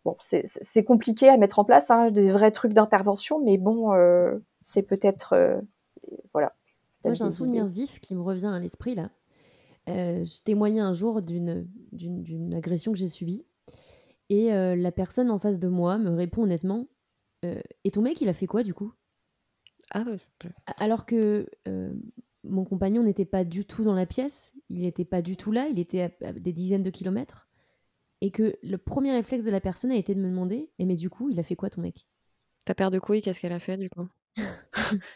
bon c'est compliqué à mettre en place hein, des vrais trucs d'intervention, mais bon c'est peut-être voilà moi, j'ai un souvenir vif qui me revient à l'esprit là. Euh, je témoignais un jour d'une, agression que j'ai subie. Et euh, la personne en face de moi me répond honnêtement euh, Et ton mec, il a fait quoi du coup? Ah, Alors que mon compagnon n'était pas du tout dans la pièce, il n'était pas du tout là, il était à, des dizaines de kilomètres. Et que le premier réflexe de la personne a été de me demander Et mais du coup, il a fait quoi ton mec? Ta paire de couilles, qu'est-ce qu'elle a fait du coup?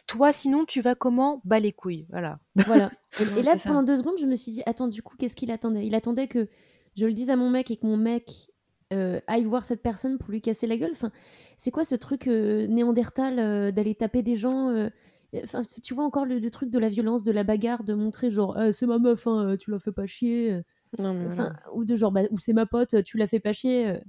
Toi, sinon, tu vas comment? Bas les couilles, voilà. Voilà. Et, là, pendant deux secondes, je me suis dit, attends, du coup, qu'est-ce qu'il attendait? Il attendait que je le dise à mon mec et que mon mec euh, aille voir cette personne pour lui casser la gueule. Enfin, c'est quoi ce truc euh, néandertal euh, d'aller taper des gens Enfin, tu vois encore le, truc de la violence, de la bagarre, de montrer genre, c'est ma meuf, hein, tu la fais pas chier. enfin, Ou de genre, bah, ou c'est ma pote, tu la fais pas chier.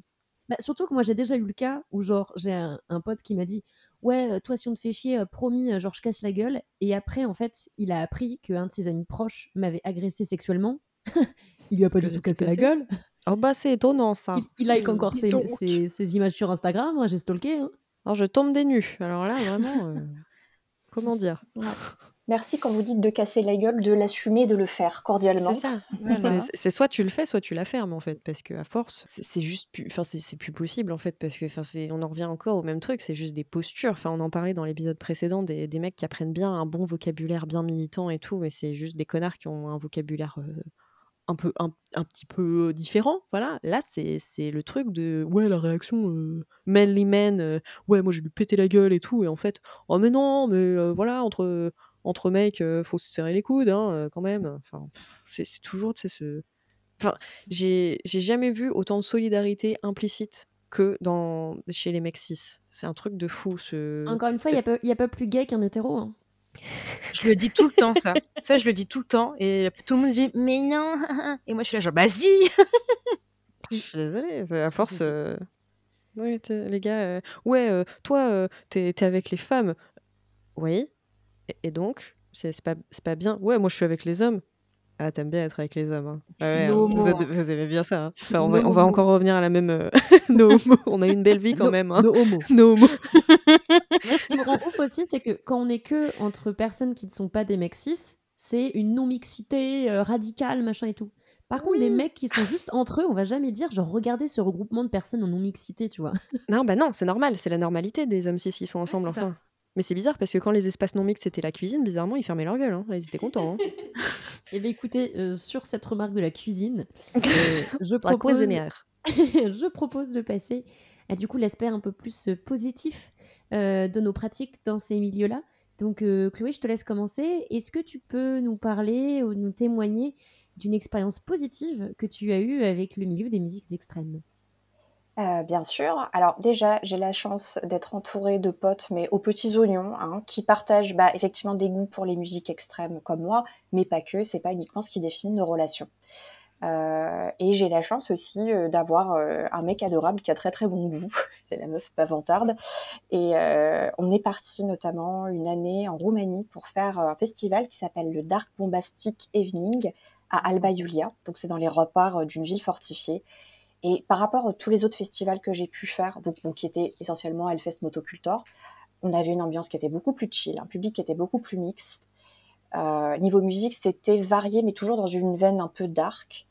Bah, surtout que moi j'ai déjà eu le cas où genre j'ai un, pote qui m'a dit ouais toi si on te fait chier promis genre je casse la gueule. Et après en fait il a appris qu'un de ses amis proches m'avait agressé sexuellement. Il lui a pas du tout cassé la gueule. Oh bah c'est étonnant ça. Il, like encore ses, images sur Instagram moi j'ai stalké hein. alors je tombe des nues. Alors là vraiment comment dire? Merci quand vous dites de casser la gueule, de l'assumer, de le faire cordialement. C'est ça. C'est soit tu le fais, soit tu la fermes en fait, parce que à force, c'est juste, plus, enfin c'est plus possible en fait, parce que enfin c'est, on en revient encore au même truc, c'est juste des postures. Enfin on en parlait dans l'épisode précédent des, des, mecs qui apprennent bien un bon vocabulaire bien militant et tout, mais c'est juste des connards qui ont un vocabulaire euh, un peu un, un, petit peu différent voilà là c'est le truc de ouais la réaction euh, manly man euh, ouais moi je lui péter la gueule et tout et en fait oh mais non mais voilà entre entre mecs, faut se serrer les coudes, hein, quand même. Enfin, c'est toujours, tu sais, ce. Enfin, j'ai jamais vu autant de solidarité implicite que dans, chez les mecs cis. C'est un truc de fou. Ce... Encore une fois, il n'y a, a, pas plus gay qu'un hétéro. Hein. Je le dis tout le temps, ça. Ça, je le dis tout le temps. Et tout le monde dit, mais non. Et moi, je suis là, genre, bah si. je suis désolée. À force. Ouais, les gars, ouais, toi, t'es es avec les femmes. Oui, et, donc, c'est pas, pas bien. Ouais, moi je suis avec les hommes. Ah, t'aimes bien être avec les hommes. Hein. Ah ouais, hein. vous, vous, aimez bien ça. Hein. Enfin, on, va, on, va, encore revenir à la même. Euh, nos On a une belle vie quand même. Hein. Nos homos. Nos homos. ce qui me rend ouf aussi, c'est que quand on est que entre personnes qui ne sont pas des mecs cis, c'est une non-mixité euh, radicale, machin et tout. Par contre, des mecs qui sont juste entre eux, on va jamais dire genre regardez ce regroupement de personnes en non-mixité, tu vois. Non, bah non, c'est normal, c'est la normalité des hommes cis qui sont ensemble, enfin. Mais c'est bizarre parce que quand les espaces non mixtes c'était la cuisine, bizarrement ils fermaient leur gueule. Hein. Ils étaient contents. Hein. Eh bien écoutez, euh, sur cette remarque de la cuisine, euh, je, propose... je propose de passer à du coup l'aspect un peu plus euh, positif de nos pratiques dans ces milieux-là. Donc Chloé, je te laisse commencer. Est-ce que tu peux nous parler ou nous témoigner d'une expérience positive que tu as eue avec le milieu des musiques extrêmes? Euh, bien sûr. Alors déjà, j'ai la chance d'être entourée de potes, mais aux petits oignons, hein, qui partagent bah, effectivement des goûts pour les musiques extrêmes comme moi, mais pas que. C'est pas uniquement ce qui définit nos relations. Euh, et j'ai la chance aussi euh, d'avoir un mec adorable qui a très très bon goût. C'est la meuf bavantarde. Et on est parti notamment une année en Roumanie pour faire un festival qui s'appelle le Dark Bombastic Evening à Alba Iulia. Donc c'est dans les reparts d'une ville fortifiée. Et par rapport à tous les autres festivals que j'ai pu faire, qui étaient essentiellement Hellfest Motocultor, on avait une ambiance qui était beaucoup plus chill, un public qui était beaucoup plus mixte. Euh, niveau musique, c'était varié, mais toujours dans une veine un peu dark.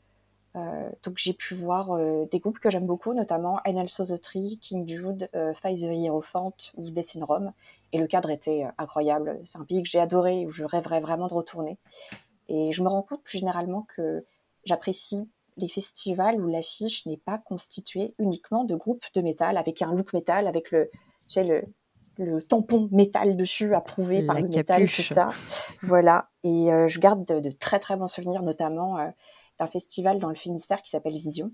donc j'ai pu voir des groupes que j'aime beaucoup, notamment Enel Tree, King Jude, Five the Hierophant ou Dessin Rome. Et le cadre était incroyable. C'est un pays que j'ai adoré, où je rêverais vraiment de retourner. Et je me rends compte plus généralement que j'apprécie les festivals où l'affiche n'est pas constituée uniquement de groupes de métal avec un look métal, avec le, tu sais, le, le tampon métal dessus approuvé par le métal, tout ça. Voilà. Et euh, je garde de, très très bons souvenirs, notamment euh, d'un festival dans le Finistère qui s'appelle Vision.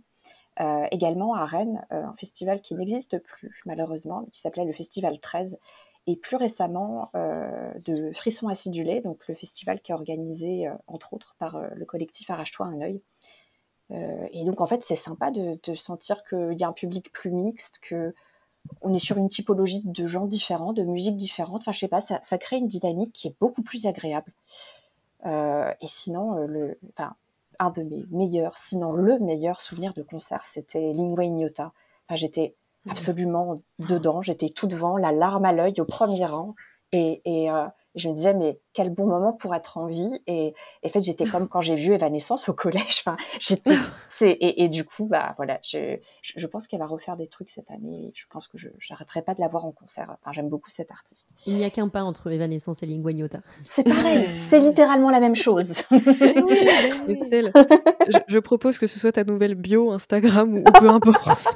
Euh, également à Rennes, un festival qui n'existe plus malheureusement, qui s'appelait le Festival 13. Et plus récemment, de Frisson Acidulé, donc le festival qui est organisé entre autres par le collectif Arrache-toi un œil. Et donc en fait, c'est sympa de, de sentir qu'il y a un public plus mixte, que on est sur une typologie de gens différents, de musiques différentes. Enfin, je sais pas, ça, crée une dynamique qui est beaucoup plus agréable. Euh, et sinon, euh, le, enfin, un de mes meilleurs, sinon le meilleur souvenir de concert, c'était Lingua Ignota. Enfin, j'étais mmh. absolument dedans, j'étais tout devant, la larme à l'œil, au premier rang. Et, et, euh, je me disais, mais quel bon moment pour être en vie. Et, en fait, j'étais comme quand j'ai vu Evanescence au collège. Enfin, j'étais, et, et, du coup, bah, voilà, je, je pense qu'elle va refaire des trucs cette année. Je pense que je n'arrêterai pas de la voir en concert. Enfin, j'aime beaucoup cette artiste. Il n'y a qu'un pas entre Evanescence et Linguagnota. C'est pareil, c'est littéralement la même chose. Estelle, je, je, propose que ce soit ta nouvelle bio Instagram ou peu importe.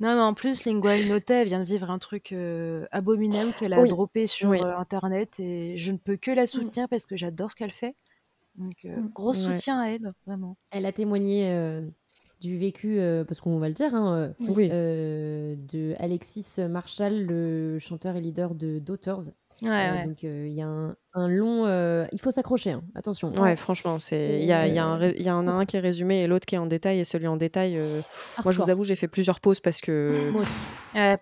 Non, mais en plus, Lingua Ignota, vient de vivre un truc euh, abominable qu'elle a droppé sur euh, internet et je ne peux que la mmh. soutenir parce que j'adore ce qu'elle fait. Donc, euh, mmh. gros soutien à elle, vraiment. Elle a témoigné du vécu, parce qu'on va le dire, hein, de Alexis Marshall, le chanteur et leader de Daughters, Ouais, donc il y a un, long, il faut s'accrocher, hein, attention. Ouais, franchement, c'est il y, a, y, y en a un qui est résumé et l'autre qui est en détail et celui en détail. moi, je vous avoue, j'ai fait plusieurs pauses parce que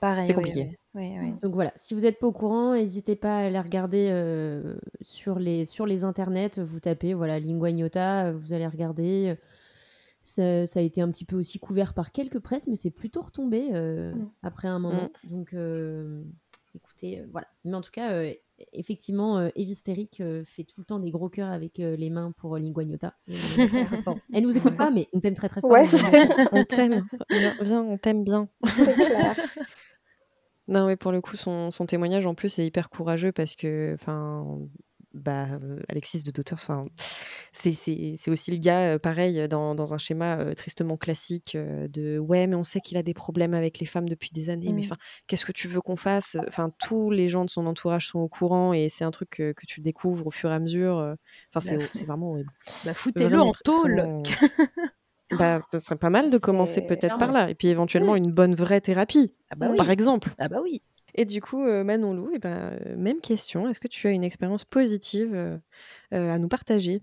pareil, c'est compliqué. Donc voilà, si vous n'êtes pas au courant, n'hésitez pas à aller regarder sur les sur les internets. Vous tapez voilà lingua ignota, vous allez regarder. Ça, ça, a été un petit peu aussi couvert par quelques presses, mais c'est plutôt retombé mmh. après un moment. Mmh. Donc écoutez, euh, voilà. Mais en tout cas, euh, effectivement, euh, Evistérique fait tout le temps des gros cœurs avec les mains pour Linguagnota. Elle nous écoute pas, mais on t'aime très très fort. on t'aime. Viens, on t'aime bien. non, mais pour le coup, son, son, témoignage en plus est hyper courageux parce que, enfin, bah, Alexis de Daughter, c'est aussi le gars, pareil, dans, dans, un schéma tristement classique de ouais, mais on sait qu'il a des problèmes avec les femmes depuis des années, mais mmh. enfin, qu'est-ce que tu veux qu'on fasse Enfin, tous les gens de son entourage sont au courant et c'est un truc que, que, tu découvres au fur et à mesure. Enfin, bah, c'est vraiment horrible. Bah, foutez-le en tôle Bah, ça serait pas mal de commencer peut-être par là. Et puis éventuellement une bonne vraie thérapie, ah bah par exemple. Ah bah oui. Et du coup, euh, Manon Lou, eh ben, euh, même question. Est-ce que tu as une expérience positive euh, à nous partager?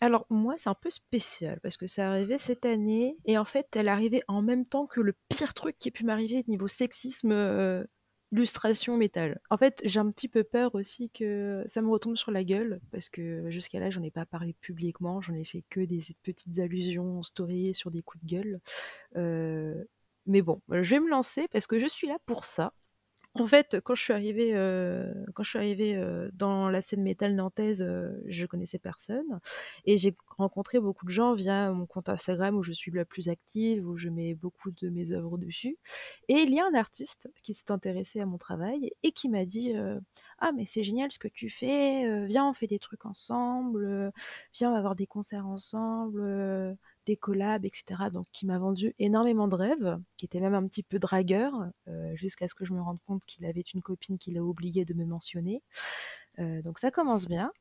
Alors moi, c'est un peu spécial parce que ça arrivait cette année et en fait, elle arrivait en même temps que le pire truc qui ait pu m'arriver niveau sexisme, illustration métal. En fait, j'ai un petit peu peur aussi que ça me retombe sur la gueule parce que jusqu'à là, j'en ai pas parlé publiquement, j'en ai fait que des petites allusions en story sur des coups de gueule. Mais bon, je vais me lancer parce que je suis là pour ça. En fait, quand je suis arrivée, euh, quand je suis euh, dans la scène métal nantaise, euh, je connaissais personne et j'ai rencontré beaucoup de gens via mon compte Instagram où je suis la plus active, où je mets beaucoup de mes œuvres dessus. Et il y a un artiste qui s'est intéressé à mon travail et qui m'a dit Ah, mais c'est génial ce que tu fais, viens, on fait des trucs ensemble, viens, on va avoir des concerts ensemble des collabs, etc. Donc qui m'a vendu énormément de rêves, qui était même un petit peu dragueur, euh, jusqu'à ce que je me rende compte qu'il avait une copine qui l'a oublié de me mentionner. Euh, donc ça commence bien.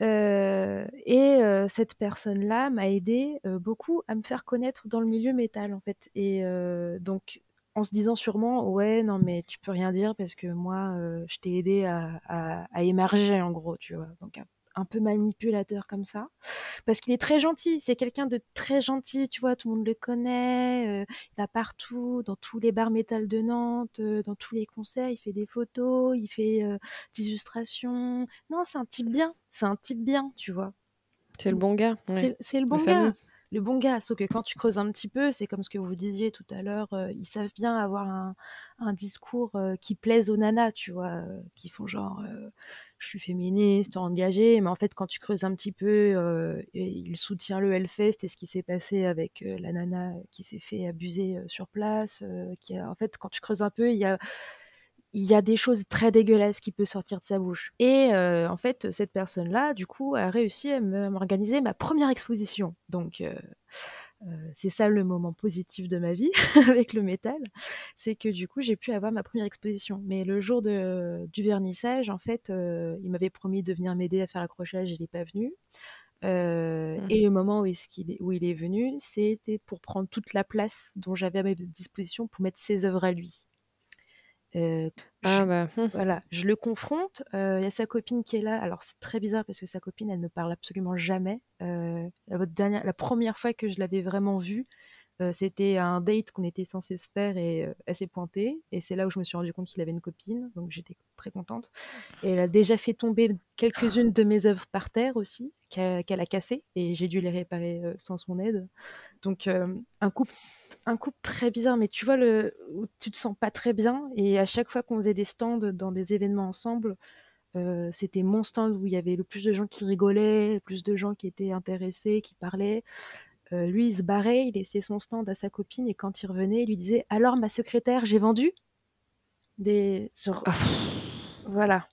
Euh, et cette personne-là m'a aidé beaucoup à me faire connaître dans le milieu métal en fait. Et donc en se disant sûrement ouais non mais tu peux rien dire parce que moi je t'ai aidé à, à, émerger en gros tu vois donc un peu manipulateur comme ça, parce qu'il est très gentil. C'est quelqu'un de très gentil, tu vois, tout le monde le connaît. Euh, il va partout, dans tous les bars métal de Nantes, euh, dans tous les concerts, il fait des photos, il fait euh, des illustrations. Non, c'est un type bien, c'est un type bien, tu vois. C'est le bon gars. C'est le bon gars. Le bon gars, sauf que quand tu creuses un petit peu, c'est comme ce que vous disiez tout à l'heure, ils savent bien avoir un, un discours qui plaise aux nanas, tu vois, qui font genre je suis féministe, engagée, mais en fait, quand tu creuses un petit peu, il soutient le Hellfest et ce qui s'est passé avec la nana qui s'est fait abuser sur place. en fait, quand tu creuses un peu, il y a il y a des choses très dégueulasses qui peuvent sortir de sa bouche. Et en fait, cette personne-là, du coup, a réussi à m'organiser ma première exposition. Donc, c'est ça le moment positif de ma vie avec le métal, c'est que du coup, j'ai pu avoir ma première exposition. Mais le jour de, du vernissage, en fait, il m'avait promis de venir m'aider à faire l'accrochage, il n'est pas venu. Mmh. Et le moment où, est il est, où il est venu, c'était pour prendre toute la place dont j'avais à ma disposition pour mettre ses œuvres à lui. Ah bah, mmh. voilà, je le confronte, il y a sa copine qui est là. Alors c'est très bizarre parce que sa copine, elle ne parle absolument jamais. la dernière la 1 fois que je l'avais vraiment vue, c'était un date qu'on était censé se faire et elle s'est pointée et c'est là où je me suis rendu compte qu'il avait une copine, donc j'étais très contente et elle a déjà fait tomber quelques-unes de mes œuvres par terre aussi, qu'elle a cassées et j'ai dû les réparer, sans son aide. Donc un couple un couple très bizarre, mais tu vois le où tu te sens pas très bien et à chaque fois qu'on faisait des stands dans des événements ensemble, c'était mon stand où il y avait le plus de gens qui rigolaient, le plus de gens qui étaient intéressés, qui parlaient. lui, il se barrait, il laissait son stand à sa copine et quand il revenait, il lui disait: «Alors ma secrétaire, j'ai vendu?» des ah. voilà,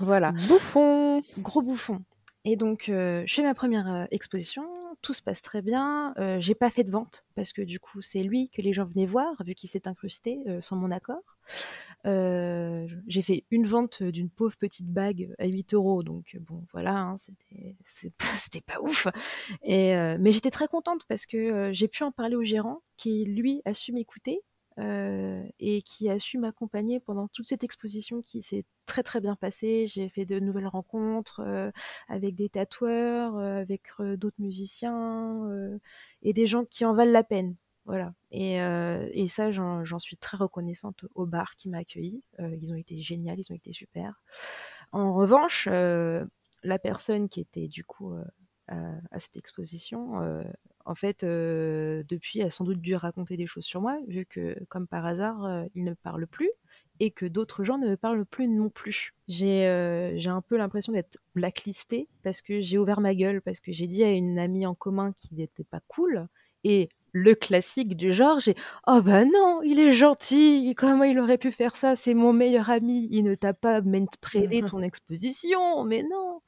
voilà. Bouffon! Gros bouffon et donc je fais ma première exposition tout se passe très bien. j'ai pas fait de vente parce que du coup, c'est lui que les gens venaient voir vu qu'il s'est incrusté sans mon accord. j'ai fait une vente d'une pauvre petite bague à 8 euros, donc bon, voilà, hein, c'était pas, ouf. Et, mais j'étais très contente parce que j'ai pu en parler au gérant qui, lui, a su m'écouter euh, et qui a su m'accompagner pendant toute cette exposition qui s'est très très bien passée. J'ai fait de nouvelles rencontres euh, avec des tatoueurs, euh, avec d'autres musiciens et des gens qui en valent la peine. Voilà. Et, ça, j'en suis très reconnaissante au bar qui m'a accueilli. ils ont été géniaux, ils ont été super. En revanche, la personne qui était du coup à cette exposition en fait, depuis, elle a sans doute dû raconter des choses sur moi, vu que, comme par hasard, il ne parle plus et que d'autres gens ne me parlent plus non plus. J'ai un peu l'impression d'être blacklistée parce que j'ai ouvert ma gueule, parce que j'ai dit à une amie en commun qui n'était pas cool, et le classique du genre, j'ai Oh bah non, il est gentil, comment il aurait pu faire ça? C'est mon meilleur ami, il ne t'a pas manspreadé ton exposition, mais non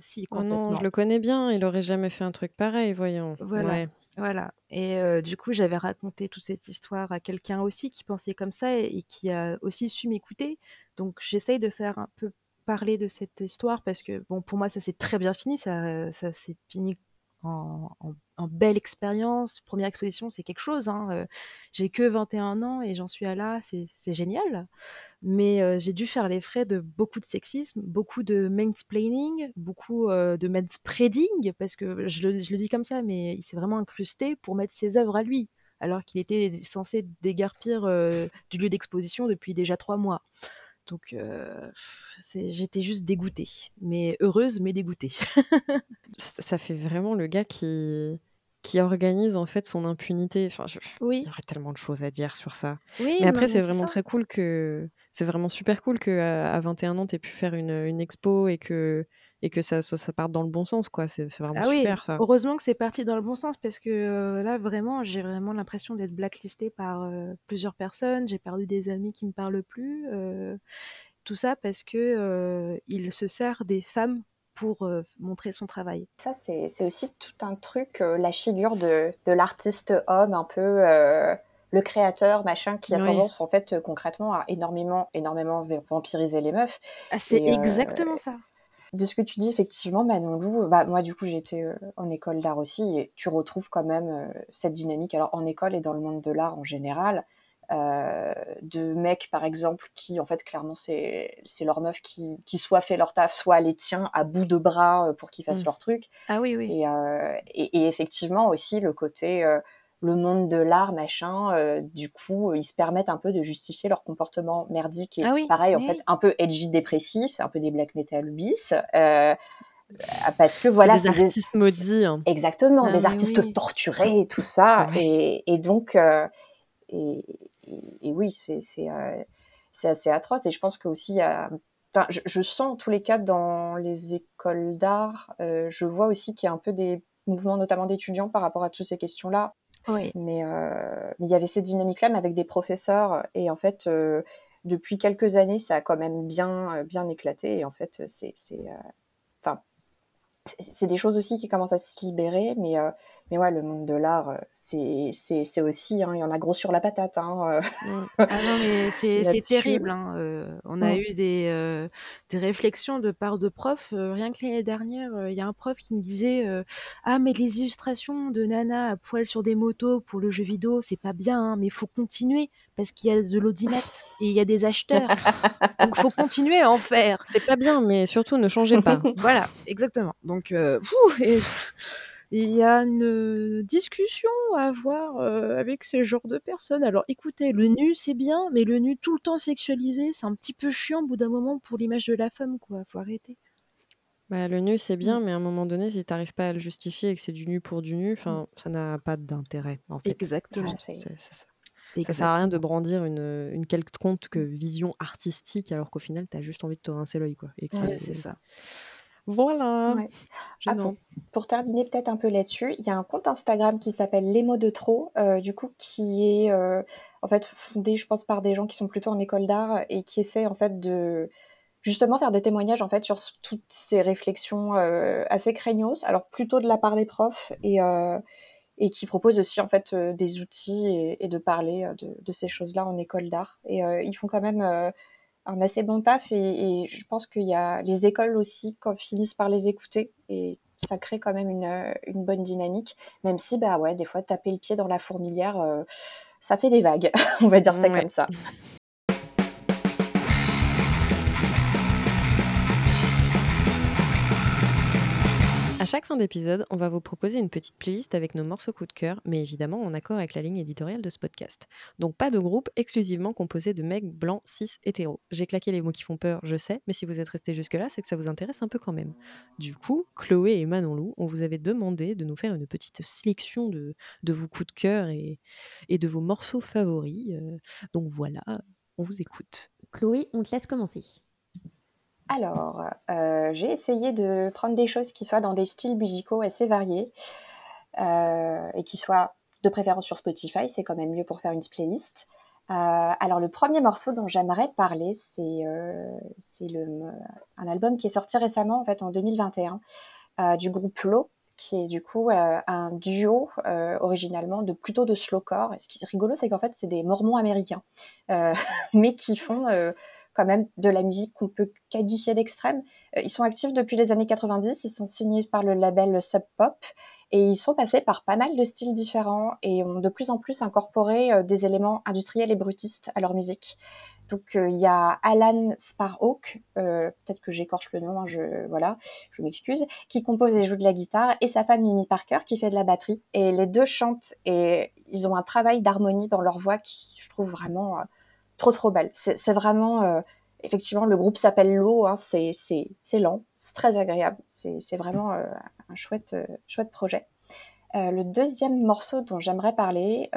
si, Oh non, je le connais bien, il aurait jamais fait un truc pareil, voyons. Voilà, voilà et du coup, j'avais raconté toute cette histoire à quelqu'un aussi qui pensait comme ça et qui a aussi su m'écouter. Donc j'essaye de faire un peu parler de cette histoire parce que, bon, pour moi, ça s'est très bien fini, ça ça s'est fini en belle expérience. Première exposition, c'est quelque chose, hein, j'ai que 21 ans et j'en suis à là, c'est génial mais j'ai dû faire les frais de beaucoup de sexisme, beaucoup de mansplaining, beaucoup de manspreading, parce que je le, je le, dis comme ça, mais il s'est vraiment incrusté pour mettre ses œuvres à lui, alors qu'il était censé dégarpir du lieu d'exposition depuis déjà trois mois. Donc j'étais juste dégoûtée, mais heureuse, mais dégoûtée. ça fait vraiment le gars qui qui organise en fait son impunité. Enfin, il y aurait tellement de choses à dire sur ça. mais après, c'est vraiment très cool que c'est vraiment super cool que à, 21 ans, tu aies pu faire une, une, expo et que et que ça, ça, parte dans le bon sens, quoi. C'est vraiment ah super, ça. Heureusement que c'est parti dans le bon sens parce que là, vraiment, j'ai vraiment l'impression d'être blacklistée par plusieurs personnes. J'ai perdu des amis qui me parlent plus. tout ça parce que il se sert des femmes pour montrer son travail. Ça, c'est aussi tout un truc, la figure de, de l'artiste homme, un peu le créateur, machin, qui a tendance, en fait, concrètement, à énormément, énormément vampiriser les meufs. Ah, c'est exactement ça. De ce que tu dis, effectivement, Manon Lou, bah, moi, du coup, j'étais en école d'art aussi, et tu retrouves quand même cette dynamique, alors en école et dans le monde de l'art en général, euh, de mecs par exemple qui en fait clairement c'est c'est leur meuf qui, qui soit fait leur taf soit les tient à bout de bras euh, pour qu'ils fassent mmh. leur truc. Ah oui oui. Euh, et, et, effectivement aussi le côté le monde de l'art machin du coup ils se permettent un peu de justifier leur comportement merdique et ah pareil en fait un peu edgy dépressif c'est un peu des black metal bis parce que voilà c'est des artistes maudits hein. exactement ah des artistes torturés et tout ça et, et, donc et, et, oui, c'est euh, assez atroce. Et je pense qu'aussi, il y a je, sens en tous les cas dans les écoles d'art, euh, je vois aussi qu'il y a un peu des mouvements, notamment d'étudiants, par rapport à toutes ces questions-là. Oui. Mais, mais, il y avait cette dynamique-là, mais avec des professeurs. Et en fait, depuis quelques années, ça a quand même bien, bien éclaté. Et en fait, c'est, c'est des choses aussi qui commencent à se libérer, mais mais ouais, le monde de l'art, euh, c'est, aussi, hein, il y en a gros sur la patate. Hein, euh. Ah non, mais c'est, terrible. Hein, euh, on a mmh. eu des, des réflexions de part de profs. rien que l'année dernière, il y a un prof qui me disait Ah, mais les illustrations de Nana à poil sur des motos pour le jeu vidéo, c'est pas bien, mais il faut continuer parce qu'il y a de l'audimat et il y a des acheteurs. Donc il faut continuer à en faire. C'est pas bien, mais surtout ne changez pas. voilà, exactement. Donc, et il y a une discussion à avoir euh, avec ce genre de personnes. Alors écoutez, le nu c'est bien, mais le nu tout le temps sexualisé, c'est un petit peu chiant au bout d'un moment pour l'image de la femme, quoi. Faut arrêter. Bah, le nu c'est bien, mm. mais à un moment donné, si tu n'arrives pas à le justifier et que c'est du nu pour du nu, enfin, ça n'a pas d'intérêt en fait. Exactement. ça. Ça sert à rien de brandir une, une quelconque vision artistique alors qu'au final, tu as juste envie de te rincer l'œil. Quoi, c'est ça. Voilà. Ah, pour, terminer peut-être un peu là-dessus, il y a un compte Instagram qui s'appelle Les mots de trop, euh, du coup qui est euh, en fait fondé, je pense, par des gens qui sont plutôt en école d'art et qui essaient en fait de justement faire des témoignages en fait sur toutes ces réflexions euh, assez craignos, alors plutôt de la part des profs et et qui proposent aussi en fait des outils et, de parler de, de ces choses-là en école d'art. Et ils font quand même un assez bon taf et, je pense qu'il y a les écoles aussi quand finissent par les écouter et ça crée quand même une, une, bonne dynamique même si bah ouais des fois taper le pied dans la fourmilière euh, ça fait des vagues on va dire ça comme ça À chaque fin d'épisode, on va vous proposer une petite playlist avec nos morceaux coup de cœur, mais évidemment en accord avec la ligne éditoriale de ce podcast. Donc pas de groupe exclusivement composé de mecs blancs, cis, hétéros. J'ai claqué les mots qui font peur, je sais, mais si vous êtes restés jusque-là, c'est que ça vous intéresse un peu quand même. Du coup, Chloé et Manon Lou, on vous avait demandé de nous faire une petite sélection de, de vos coups de cœur et, et de vos morceaux favoris. Euh, donc voilà, on vous écoute. Chloé, on te laisse commencer. Alors, euh, j'ai essayé de prendre des choses qui soient dans des styles musicaux assez variés euh, et qui soient de préférence sur Spotify, c'est quand même mieux pour faire une playlist. Euh, alors, le premier morceau dont j'aimerais parler, c'est un album qui est sorti récemment, en fait, en 2021, du groupe Low, qui est du coup un duo originalement de plutôt de slowcore. Et ce qui est rigolo, c'est qu'en fait, c'est des Mormons américains, mais qui font quand même de la musique qu'on peut qualifier d'extrême. Euh, ils sont actifs depuis les années 90, ils sont signés par le label Sub Pop et ils sont passés par pas mal de styles différents et ont de plus en plus incorporé euh, des éléments industriels et brutistes à leur musique. Donc euh, il y a Alan Sparhawk, peut-être que j'écorche le nom, hein, je voilà, je m'excuse, qui compose et joue de la guitare, et sa femme Mimi Parker qui fait de la batterie. Et les deux chantent et ils ont un travail d'harmonie dans leur voix qui, je trouve vraiment trop trop belle. C'est vraiment, euh, effectivement, le groupe s'appelle L'eau, hein, c'est lent, c'est très agréable, c'est vraiment euh, un chouette, euh, chouette projet. le deuxième morceau dont j'aimerais parler,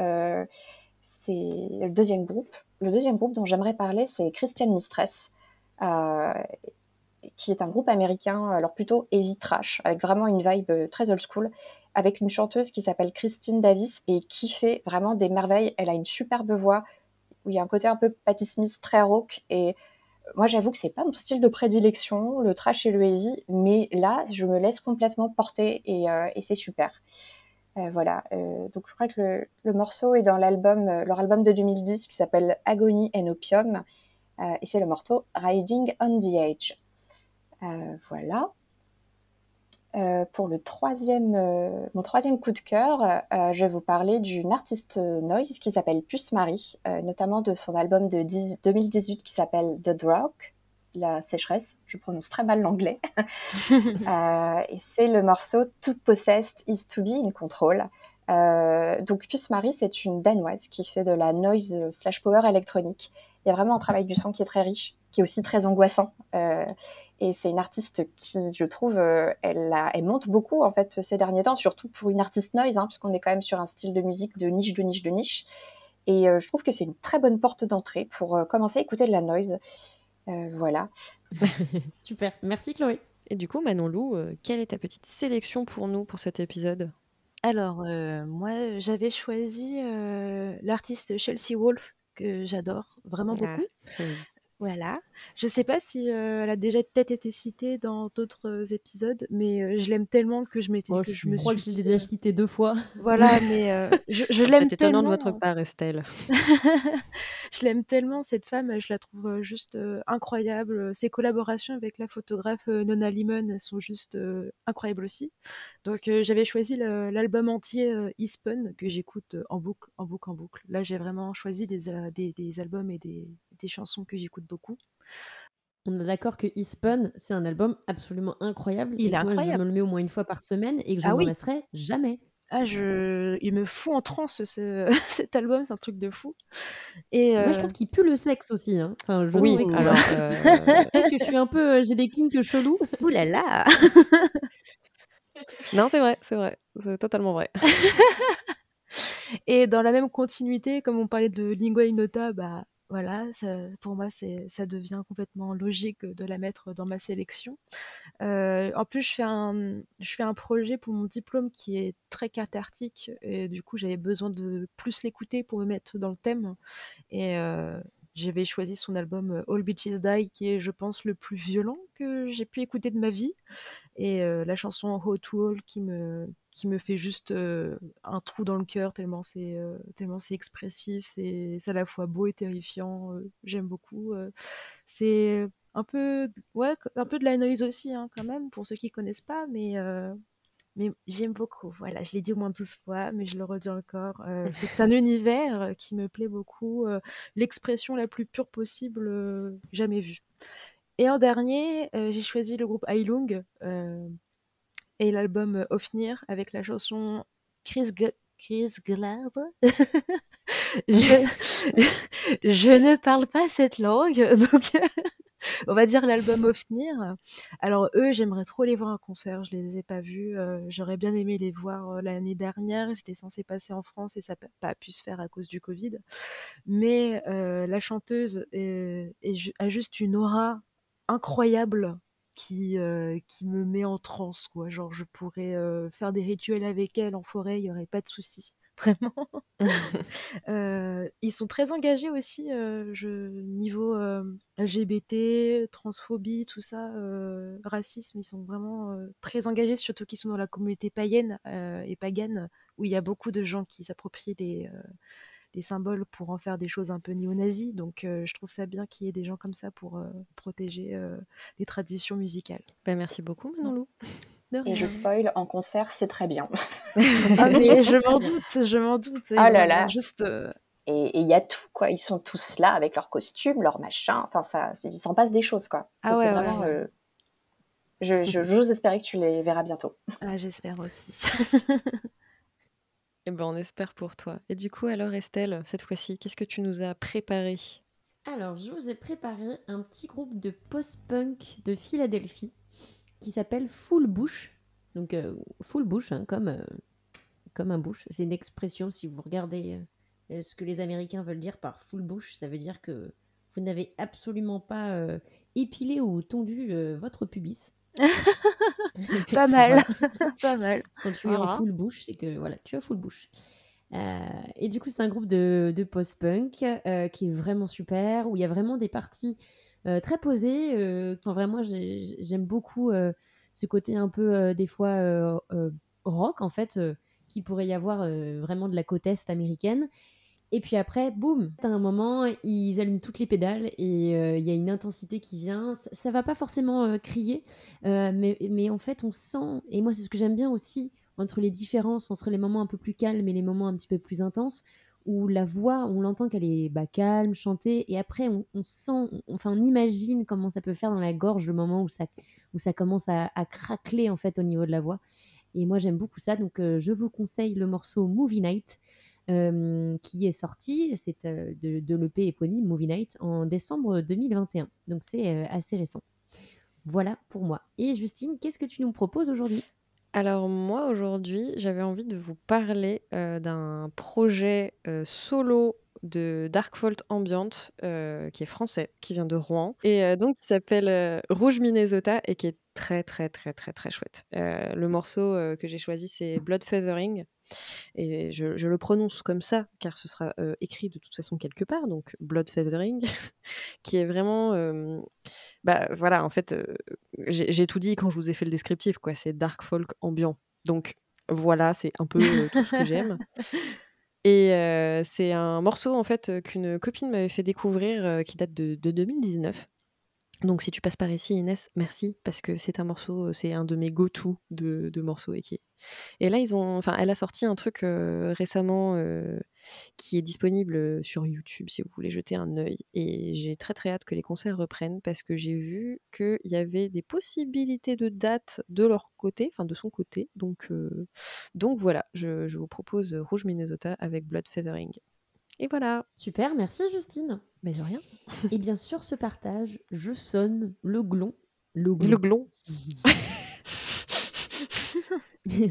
c'est le deuxième groupe. Le deuxième groupe dont j'aimerais parler, c'est Christian Mistress, qui est un groupe américain, alors plutôt heavy trash, avec vraiment une vibe très old school, avec une chanteuse qui s'appelle Christine Davis et qui fait vraiment des merveilles. Elle a une superbe voix, où il y a un côté un peu Patti Smith très rock. Et moi, j'avoue que c'est pas mon style de prédilection, le trash et le heavy, mais là, je me laisse complètement porter et, euh, c'est super. Euh, voilà, euh, donc je crois que le, morceau est dans l'album, leur album de 2010 qui s'appelle Agony and Opium, et c'est le morceau Riding on the Edge. voilà. Euh, pour le troisième, euh, mon troisième coup de cœur, euh, je vais vous parler d'une artiste noise qui s'appelle Puce Marie, notamment de son album de 2018 qui s'appelle The Drop, la sécheresse. Je prononce très mal l'anglais. et c'est le morceau Tout Possessed is to be in control. donc Puce Marie, c'est une danoise qui fait de la noise slash power électronique. Il y a vraiment un travail du son qui est très riche, qui est aussi très angoissant. Et c'est une artiste qui, je trouve, euh, elle, elle monte beaucoup en fait ces derniers temps, surtout pour une artiste noise, hein, puisqu'on est quand même sur un style de musique de niche, de niche, de niche. Et euh, je trouve que c'est une très bonne porte d'entrée pour euh, commencer à écouter de la noise. voilà. Super, merci Chloé. Et du coup, Manon Lou, quelle est ta petite sélection pour nous pour cet épisode? Alors, moi, j'avais choisi, l'artiste Chelsea Wolfe que j'adore vraiment Ah, beaucoup. oui. Voilà. Je sais pas si, heu, elle a déjà peut-être été citée dans d'autres épisodes, mais, heu, je l'aime tellement que je m'étais Oh, que je je me crois suis que je l'ai déjà heu citée 2 fois. voilà, mais, je je l'aime C'est étonnant de votre tellement part, Estelle. je l'aime tellement cette femme, je la trouve, juste, incroyable, ses collaborations avec la photographe, Nona Limon, elles sont juste, incroyables aussi. Donc, j'avais choisi l'album entier, Eastpun que j'écoute, en boucle, en boucle, en boucle. Là, j'ai vraiment choisi des des albums et des des chansons que j'écoute beaucoup. On est d'accord que Eastpun, c'est un album absolument incroyable Il et est que moi je me incroyable. le mets au moins une fois par semaine et que je Ah m'en oui. jamais. Ah je il me fout en transe ce cet album, c'est un truc de fou et Moi je trouve qu'il pue le sexe aussi, hein. Enfin, je Oui, que alors, peut-être heu que je suis un peu, heu, j'ai des kinks chelous. Ouh là là! Non, c'est vrai, c'est vrai, c'est totalement vrai. Et dans la même continuité, comme on parlait de Lingua Ignota, bah, voilà, pour moi, c'est ça devient complètement logique de la mettre dans ma sélection. Heu, en plus, je fais un, projet pour mon diplôme qui est très cathartique et du coup, j'avais besoin de plus l'écouter pour me mettre dans le thème heu, j'avais choisi son album, All Bitches Die qui est, je pense, le plus violent que j'ai pu écouter de ma vie. Et heu, la chanson How to qui me qui me fait juste, heu, un trou dans le cœur tellement c'est, tellement c'est expressif, c'est c'est à la fois beau et terrifiant, j'aime beaucoup, c'est un peu ouais, un peu de la noise aussi, hein, quand même, pour ceux qui connaissent pas, mais mais j'aime beaucoup. Voilà, je l'ai dit au moins 12 fois, mais je le redis encore, heu, c'est un univers qui me plaît beaucoup, heu, l'expression la plus pure possible, heu, jamais vue. Et en dernier, heu, j'ai choisi le groupe Heilung, heu et l'album Ofnir avec la chanson Chris Chris Glade. Je ne parle pas cette langue, donc on va dire l'album Ofnir. Alors eux, j'aimerais trop les voir en concert, je les ai pas vus, heu, j'aurais bien aimé les voir, l'année dernière. C'était censé passer en France et ça a pas pu se faire à cause du covid. Mais heu, la chanteuse est a juste une aura incroyable qui, me met en transe, quoi. Genre je pourrais, faire des rituels avec elle en forêt, il y aurait pas de souci, vraiment. Heu, ils sont très engagés aussi, heu, je niveau, hem, LGBT, transphobie, tout ça, racisme, ils sont vraiment, très engagés, surtout qu'ils sont dans la communauté païenne, et pagane, où il y a beaucoup de gens qui s'approprient les symboles pour en faire des choses un peu néo-nazis. Donc je trouve ça bien qu'il y ait des gens comme ça pour, protéger, les traditions musicales. Bah, merci beaucoup Manon Lou. Et je spoil, en concert, c'est très bien. Ah mais je m'en doute, je m'en doute, ils Ah là là! juste, heu Et il y a tout, quoi. Ils sont tous là avec leurs costumes, leurs machins, enfin ça il s'en passe des choses, quoi. Ah c'est ouais, ouais, vraiment, ouais. heu je je j'ose espérer que tu les verras bientôt. Ah j'espère aussi. Et ben, on espère pour toi. Et du coup alors Estelle, cette fois-ci, qu'est-ce que tu nous as préparé? Alors, je vous ai préparé un petit groupe de post-punk de Philadelphie qui s'appelle Full Bush. Donc, heu, full bush, hein, comme, heu, comme un bush. C'est une expression si vous regardez, heu, ce que les Américains veulent dire par full bush, ça veut dire que vous n'avez absolument pas, épilé ou tondu, votre pubis. Pas mal, pas mal. Quand tu es en Ah. full bush, c'est que voilà, tu as full. Heu et du coup, c'est un groupe de de post-punk, qui est vraiment super, où il y a vraiment des parties, très posées, heu, enfin vraiment j'ai j'ai j'aime beaucoup, heu, ce côté un peu, des fois, rock en fait, qu'il pourrait y avoir, vraiment de la côte est américaine et puis après, boum! À un moment, ils allument toutes les pédales et il y a une intensité qui vient. Ça va pas forcément, crier, mais mais en fait, on sent et moi, c'est ce que j'aime bien aussi entre les différences, entre les moments un peu plus calmes et les moments un petit peu plus intenses, où la voix, on l'entend qu'elle est, bah, calme, chantée et après on sent, enfin, on imagine comment ça peut faire dans la gorge le moment où ça commence à craqueler, en fait, au niveau de la voix et moi, j'aime beaucoup ça donc heu, je vous conseille le morceau Movie Night, hem, qui est sorti, c'est, heu, de de l'EP éponyme Movie Night en décembre 2021 donc c'est, assez récent. Voilà pour moi et Justine, qu'est-ce que tu nous proposes aujourd'hui? Alors moi, aujourd'hui, j'avais envie de vous parler, heu, d'un projet, heu, solo, de Dark Fault Ambient, euh, qui est français, qui vient de Rouen, et euh, donc qui s'appelle euh, Rouge Minnesota et qui est très très très très très chouette. Euh, le morceau euh, que j'ai choisi c'est Blood Feathering. Et je, je le prononce comme ça, car ce sera euh, écrit de toute façon quelque part, donc Blood Feathering, qui est vraiment. euh, bah voilà, en fait, euh, j'ai tout dit quand je vous ai fait le descriptif, quoi. C'est dark folk ambiant. Donc voilà, c'est un peu tout ce que j'aime. Et c'est un morceau, en fait, qu'une copine m'avait fait découvrir, qui date de, de 2019. Donc si tu passes par ici, Inès, merci, parce que c'est un morceau, euh, c'est un de mes go-to de, morceaux. Et, qui et là, ils ont, enfin, elle a sorti un truc euh, récemment euh, qui est disponible sur YouTube si vous voulez jeter un œil. Et j'ai très très hâte que les concerts reprennent parce que j'ai vu qu'il y avait des possibilités de date de leur côté, enfin de son côté. Donc, donc voilà, je vous propose Rouge Minnesota avec Blood Feathering. Et voilà, Super, merci Justine. mais de rien. Et bien sûr, ce partage, je sonne le glon. Le Le glon. glon.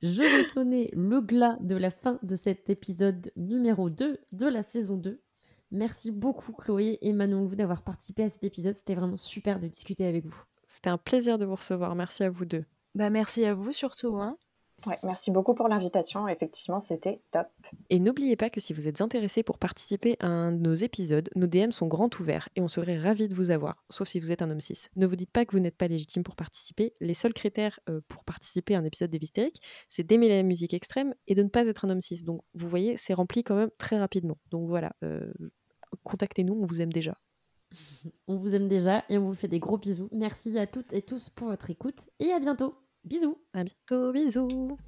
je vais sonner le glas de la fin de cet épisode numéro 2 de la saison 2. Merci beaucoup Chloé et Manon Lou d'avoir participé à cet épisode. C'était vraiment super de discuter avec vous. C'était un plaisir de vous recevoir. Merci à vous deux. Bah, merci à vous surtout. Hein. Ouais, merci beaucoup pour l'invitation. Effectivement, c'était top. Et n'oubliez pas que si vous êtes intéressé pour participer à un de nos épisodes, nos DM sont grands ouverts et on serait ravis de vous avoir, sauf si vous êtes un homme cis. Ne vous dites pas que vous n'êtes pas légitime pour participer. Les seuls critères euh, pour participer à un épisode des Hystériques, c'est d'aimer la musique extrême et de ne pas être un homme cis. Donc vous voyez, c'est rempli quand même très rapidement. Donc voilà, euh, contactez-nous, on vous aime déjà. On vous aime déjà et on vous fait des gros bisous. Merci à toutes et tous pour votre écoute et à bientôt. Bisous. À bientôt, bisous